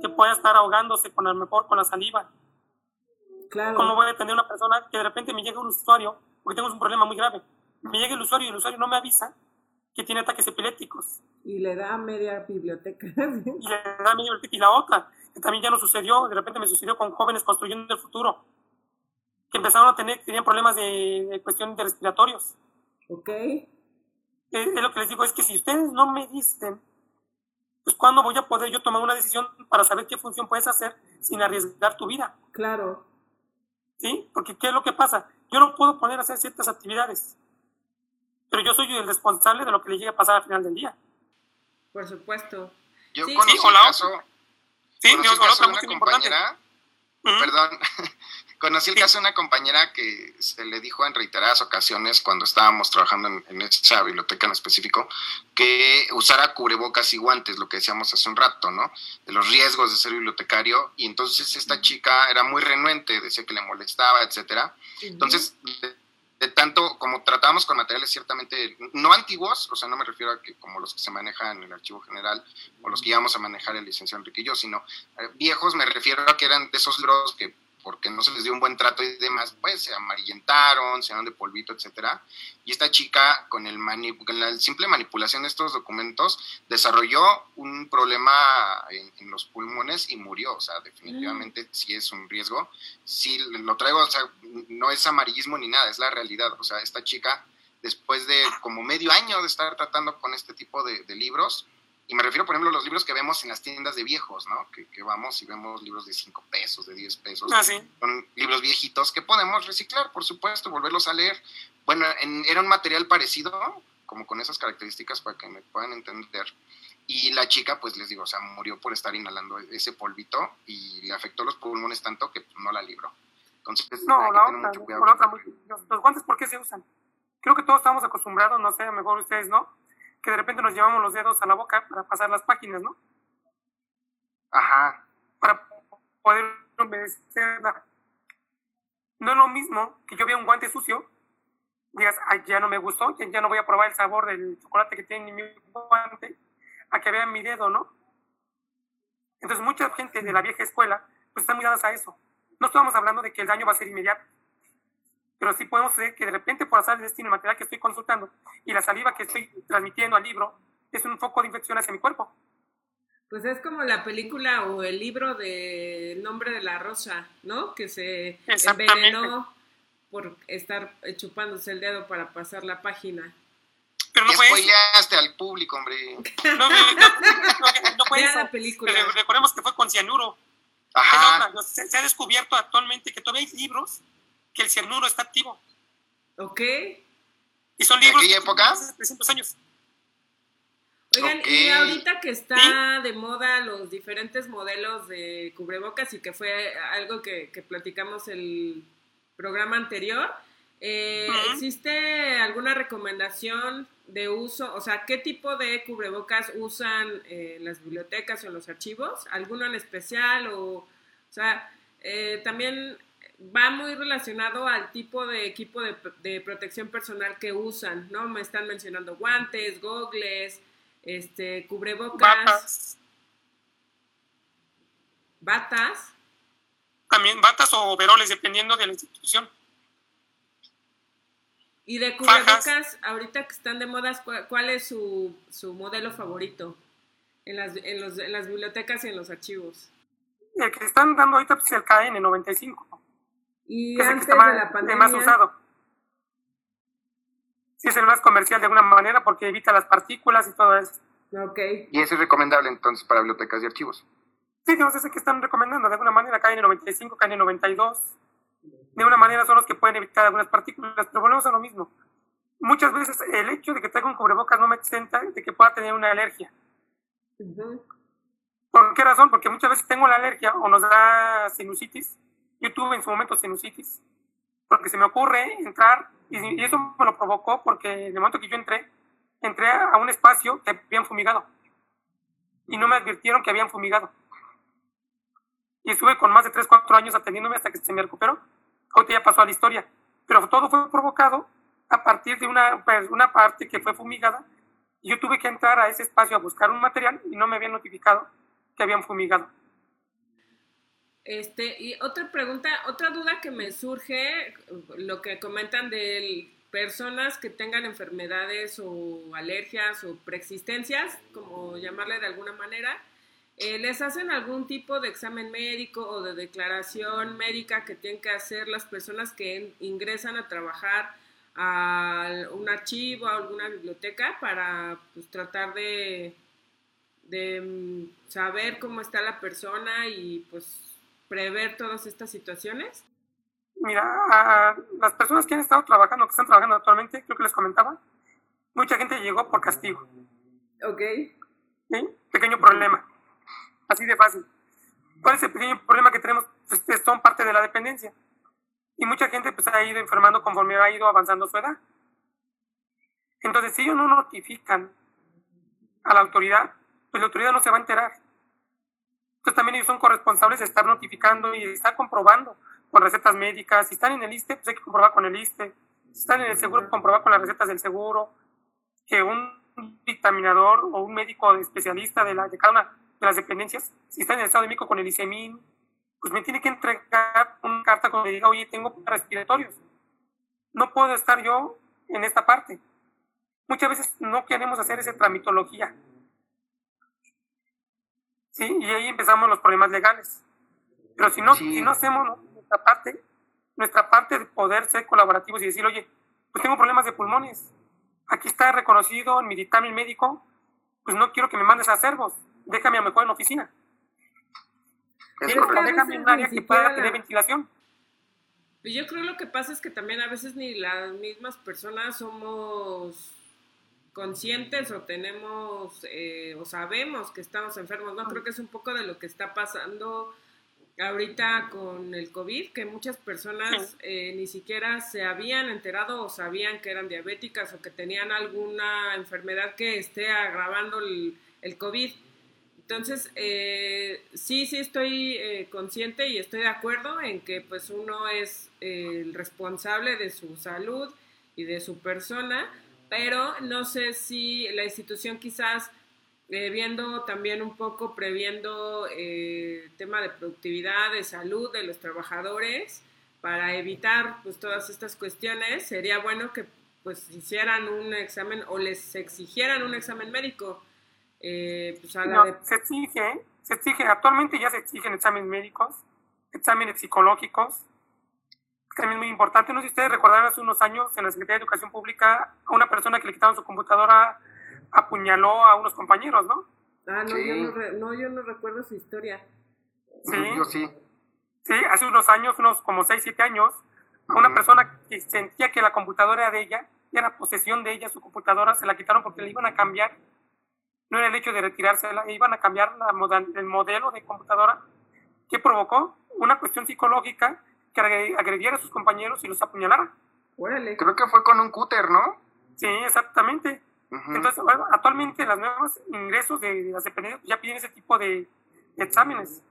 que pueda estar ahogándose con el mejor con la saliva? Claro. ¿Cómo voy a atender a una persona que de repente me llega un usuario porque tenemos un problema muy grave. Me llega el usuario y el usuario no me avisa que tiene ataques epilépticos. Y le da media biblioteca. y le da media biblioteca. Y la otra, que también ya no sucedió, de repente me sucedió con jóvenes construyendo el futuro, que empezaron a tener, tenían problemas de, de cuestión de respiratorios. Ok. Es, lo que les digo, es que si ustedes no me dicen, pues cuándo voy a poder yo tomar una decisión para saber qué función puedes hacer sin arriesgar tu vida. Claro. ¿Sí? Porque ¿qué es lo que pasa? Yo no puedo poner a hacer ciertas actividades, pero yo soy el responsable de lo que le llegue a pasar al final del día. Por supuesto. Yo sí, conozco el caso, sí, conozco el caso de una compañera, perdón, conocí el caso de una compañera que se le dijo en reiteradas ocasiones cuando estábamos trabajando en, en, esa biblioteca en específico que usara cubrebocas y guantes, lo que decíamos hace un rato, ¿no? De los riesgos de ser bibliotecario. Y entonces esta chica era muy renuente, decía que le molestaba, etcétera. Entonces, de, de, tanto como tratábamos con materiales ciertamente no antiguos, o sea, no me refiero a que como los que se manejan en el archivo general o los que íbamos a manejar el licenciado Enrique y yo, sino eh, viejos, me refiero a que eran de esos libros que porque no se les dio un buen trato y demás, pues se amarillentaron, se de polvito, etcétera. Y esta chica, con, el con la simple manipulación de estos documentos, desarrolló un problema en, los pulmones y murió. O sea, definitivamente sí es un riesgo. Sí lo traigo, o sea, no es amarillismo ni nada, es la realidad. O sea, esta chica, después de como medio año de estar tratando con este tipo de, de libros, y me refiero, por ejemplo, a los libros que vemos en las tiendas de viejos, ¿no? Que, vamos y vemos libros de 5 pesos, de 10 pesos. Ah, sí. Son libros viejitos que podemos reciclar, por supuesto, volverlos a leer. Bueno, era un material parecido, como con esas características para que me puedan entender. Y la chica, pues les digo, o sea, murió por estar inhalando ese polvito y le afectó los pulmones tanto que no la libró. Entonces, no, la otra, por otra, los guantes, ¿por qué se usan? Creo que todos estamos acostumbrados, no sé, a lo mejor ustedes no, que de repente nos llevamos los dedos a la boca para pasar las páginas, ¿no? Ajá. Para poder. No es lo mismo que yo vea un guante sucio, digas, Ay, ya no me gustó, ya, no voy a probar el sabor del chocolate que tiene mi guante, a que vean mi dedo, ¿no? Entonces mucha gente de la vieja escuela pues están muy dadas a eso. No estamos hablando de que el daño va a ser inmediato pero sí podemos ver que de repente por azar el destino el material que estoy consultando y la saliva que estoy transmitiendo al libro es un foco de infección hacia mi cuerpo. Pues es como la película o el libro de El nombre de la rosa, ¿no? Que se envenenó por estar chupándose el dedo para pasar la página. Pero no spoileaste al público, hombre. No, no, no, no fue la película. recordemos que fue con cianuro. Ajá. Se, se, ha descubierto actualmente que todavía hay libros que el cianuro está activo. Ok. Y son libros ¿De qué época? 300 años. Oigan, y ahorita que está de moda los diferentes modelos de cubrebocas y que fue algo que, platicamos el programa anterior, eh, ¿existe alguna recomendación de uso? O sea, ¿qué tipo de cubrebocas usan eh, las bibliotecas o los archivos? ¿Alguno en especial? O, o sea, eh, también va muy relacionado al tipo de equipo de, protección personal que usan, ¿no? Me están mencionando guantes, gogles, este, cubrebocas. Batas. Batas. También batas o overoles, dependiendo de la institución. Y de cubrebocas, ahorita que están de moda, ¿cuál, es su, su, modelo favorito en las, en, los, en las bibliotecas y en los archivos? El que están dando ahorita es el KN95. Y antes de la pandemia. más usado. Sí, es el más comercial de alguna manera porque evita las partículas y todo eso. Ok. ¿Y ese es recomendable entonces para bibliotecas y archivos? Sí, digamos, ese que están recomendando de alguna manera, KN95, KN92. De una manera son los que pueden evitar algunas partículas, pero volvemos a lo mismo. Muchas veces el hecho de que tenga un cubrebocas no me exenta de que pueda tener una alergia. ¿Por qué razón? Porque muchas veces tengo la alergia o nos da sinusitis yo tuve en su momento sinusitis, porque se me ocurre entrar, y, eso me lo provocó porque en el momento que yo entré, entré a un espacio que habían fumigado, y no me advirtieron que habían fumigado. Y estuve con más de 3, 4 años atendiéndome hasta que se me recuperó. Ahorita ya pasó a la historia. Pero todo fue provocado a partir de una, pues, una parte que fue fumigada. Y yo tuve que entrar a ese espacio a buscar un material y no me habían notificado que habían fumigado. Este, y otra pregunta, otra duda que me surge, lo que comentan de personas que tengan enfermedades o alergias o preexistencias, como llamarle de alguna manera, eh, ¿les hacen algún tipo de examen médico o de declaración médica que tienen que hacer las personas que ingresan a trabajar a un archivo, a alguna biblioteca, para pues, tratar de, de mm, saber cómo está la persona y pues prever todas estas situaciones? Mira, las personas que han estado trabajando, que están trabajando actualmente, creo que les comentaba, mucha gente llegó por castigo. Ok. ¿Sí? Pequeño problema. Así de fácil. ¿Cuál es el pequeño problema que tenemos? Pues, son parte de la dependencia. Y mucha gente pues, ha ido enfermando conforme ha ido avanzando su edad. Entonces, si ellos no notifican a la autoridad, pues la autoridad no se va a enterar. Entonces también ellos son corresponsables de estar notificando y de estar comprobando con recetas médicas. Si están en el ISTE, pues hay que comprobar con el ISTE. Si están en el seguro, comprobar con las recetas del seguro. Que un dictaminador o un médico especialista de, la, de cada una de las dependencias, si está en el estado de México con el ICEMIN, pues me tiene que entregar una carta donde diga, oye, tengo respiratorios. No puedo estar yo en esta parte. Muchas veces no queremos hacer esa tramitología. ¿Sí? Y ahí empezamos los problemas legales. Pero si no, si no hacemos nuestra parte, nuestra parte de poder ser colaborativos y decir, oye, pues tengo problemas de pulmones. Aquí está reconocido en mi dictamen médico, pues no quiero que me mandes a cervos. Déjame a mejor en la oficina. déjame en un área que pueda tener ventilación. Pues yo creo lo que pasa es que también a veces ni las mismas personas somos conscientes o tenemos eh, o sabemos que estamos enfermos, ¿no? Creo que es un poco de lo que está pasando ahorita con el COVID, que muchas personas eh, ni siquiera se habían enterado o sabían que eran diabéticas o que tenían alguna enfermedad que esté agravando el, el COVID. Entonces, eh, sí, sí estoy eh, consciente y estoy de acuerdo en que pues uno es el responsable de su salud y de su persona, pero no sé si la institución quizás eh, viendo también un poco, previendo eh, tema de productividad, de salud de los trabajadores, para evitar pues todas estas cuestiones, sería bueno que pues hicieran un examen o les exigieran un examen médico. Eh, pues, Se exige, se exige, actualmente ya se exigen exámenes médicos, exámenes psicológicos, también muy importante, no sé si ustedes recordarán hace unos años en la Secretaría de Educación Pública a una persona que le quitaron su computadora apuñaló a unos compañeros, ¿no? Ah, no, yo, no, no yo no recuerdo su historia. Sí, yo sí. Sí, hace unos años, unos como 6, 7 años, a una persona que sentía que la computadora era de ella, y era posesión de ella, su computadora, se la quitaron porque le iban a cambiar. No era el hecho de retirársela, iban a cambiar la el modelo de computadora, que provocó una cuestión psicológica que agrediera a sus compañeros y los apuñalara. Creo que fue con un cúter, ¿no? Sí, exactamente. Entonces, actualmente los nuevos ingresos de las dependencias ya piden ese tipo de, exámenes.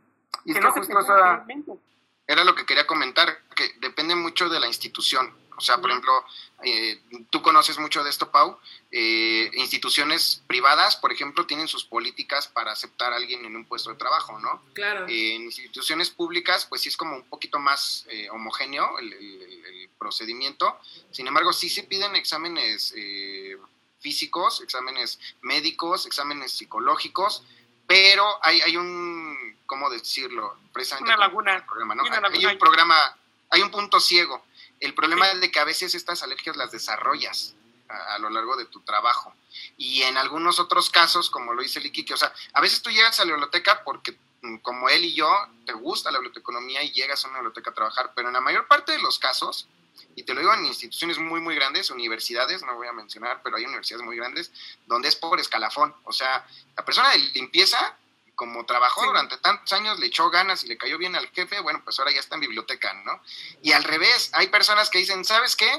Y que no justo era lo que quería comentar, que depende mucho de la institución. O sea, por ejemplo, eh, tú conoces mucho de esto, Pau. Eh, instituciones privadas, por ejemplo, tienen sus políticas para aceptar a alguien en un puesto de trabajo, ¿no? Claro. Eh, en instituciones públicas, pues sí es como un poquito más homogéneo el, el, procedimiento. Sin embargo, sí se piden exámenes físicos, exámenes médicos, exámenes psicológicos, pero hay, hay un, ¿cómo decirlo? Precisamente una laguna. Programa, ¿no? Hay un programa, hay un punto ciego. El problema es de que a veces estas alergias las desarrollas a, lo largo de tu trabajo. Y en algunos otros casos, como lo dice Licky, que, o sea, a veces tú llegas a la biblioteca porque mm, como él y yo, te gusta la biblioteconomía y llegas a una biblioteca a trabajar, pero en la mayor parte de los casos, y te lo digo en instituciones muy, muy grandes, universidades, no voy a mencionar, pero hay universidades muy grandes, donde es por escalafón. O sea, la persona de limpieza, como trabajó durante tantos años, le echó ganas y le cayó bien al jefe, bueno, pues ahora ya está en biblioteca, ¿no? Y al revés, hay personas que dicen, ¿sabes qué?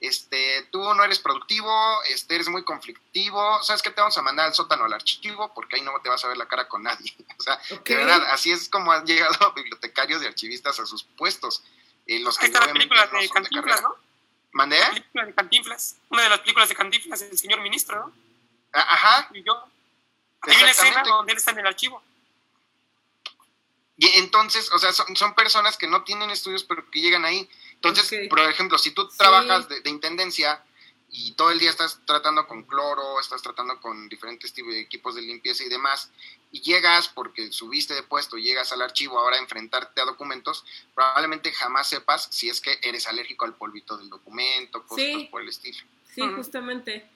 Este, tú no eres productivo, este, eres muy conflictivo, ¿sabes qué? Te vamos a mandar al sótano al archivo porque ahí no te vas a ver la cara con nadie. o sea, de verdad, así es como han llegado bibliotecarios y archivistas a sus puestos los que está la película de Cantinflas, ¿no? ¿Mandé? La película de Cantinflas. Una de las películas de Cantinflas, el señor ministro, ¿no? Ah, ajá. Y yo. Hay una escena donde él está en el archivo. Y entonces, o sea, son, personas que no tienen estudios, pero que llegan ahí. Entonces, por ejemplo, si tú trabajas de, de, intendencia y todo el día estás tratando con cloro, estás tratando con diferentes tipos de equipos de limpieza y demás, y llegas porque subiste de puesto, llegas al archivo ahora a enfrentarte a documentos, probablemente jamás sepas si es que eres alérgico al polvito del documento, cosas por el estilo. Sí, justamente.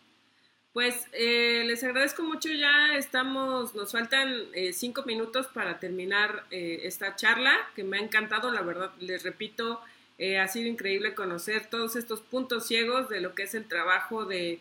Pues eh, les agradezco mucho, ya estamos, nos faltan eh, cinco minutos para terminar eh, esta charla, que me ha encantado, la verdad, les repito, ha sido increíble conocer todos estos puntos ciegos de lo que es el trabajo de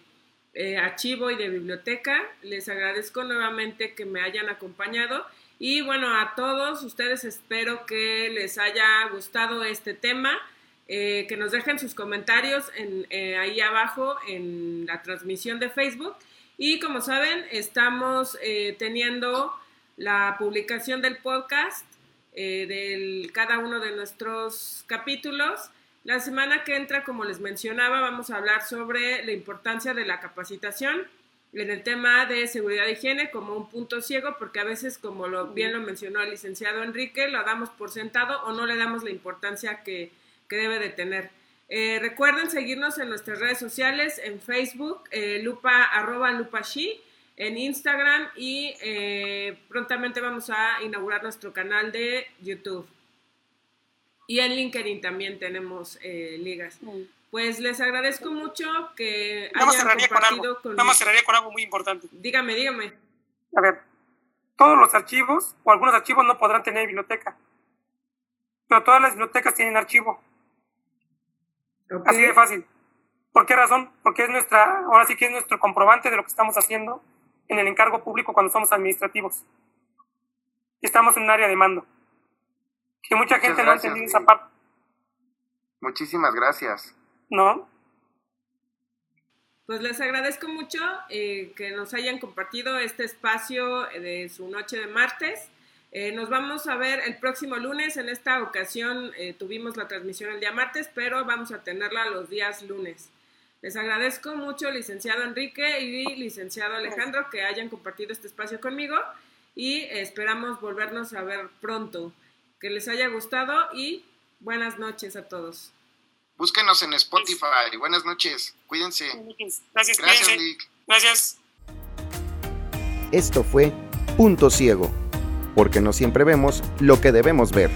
eh, archivo y de biblioteca. Les agradezco nuevamente que me hayan acompañado y bueno, a todos ustedes espero que les haya gustado este tema. Eh, que nos dejen sus comentarios en, eh, ahí abajo en la transmisión de Facebook. Y como saben, estamos teniendo la publicación del podcast de cada uno de nuestros capítulos. La semana que entra, como les mencionaba, vamos a hablar sobre la importancia de la capacitación en el tema de seguridad e higiene como un punto ciego, porque a veces, como lo, bien lo mencionó el licenciado Enrique, lo damos por sentado o no le damos la importancia que, debe de tener. Eh, recuerden seguirnos en nuestras redes sociales, en Facebook, eh, lupa, arroba lupashi, en Instagram y eh, prontamente vamos a inaugurar nuestro canal de YouTube. Y en LinkedIn también tenemos ligas. Pues les agradezco mucho que hayan compartido con, algo. cerraría con algo muy importante. Dígame, dígame. A ver, todos los archivos o algunos archivos no podrán tener biblioteca, pero todas las bibliotecas tienen archivo. Así de fácil. ¿Por qué razón? Porque es nuestra, ahora sí que es nuestro comprobante de lo que estamos haciendo en el encargo público cuando somos administrativos. estamos en un área de mando. Que mucha gente no ha entendido esa parte. Muchísimas gracias. ¿no? Pues les agradezco mucho eh, que nos hayan compartido este espacio de su noche de martes. Eh, nos vamos a ver el próximo lunes. En esta ocasión eh, tuvimos la transmisión el día martes, pero vamos a tenerla los días lunes. Les agradezco mucho, licenciado Enrique y licenciado Alejandro, que hayan compartido este espacio conmigo y esperamos volvernos a ver pronto. Que les haya gustado y buenas noches a todos. Búsquenos en Spotify. Buenas noches. Cuídense. Gracias, Gracias, Gracias. Esto fue Punto Ciego, porque no siempre vemos lo que debemos ver.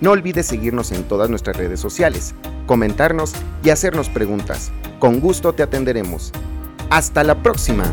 No olvides seguirnos en todas nuestras redes sociales, comentarnos y hacernos preguntas. Con gusto te atenderemos. Hasta la próxima.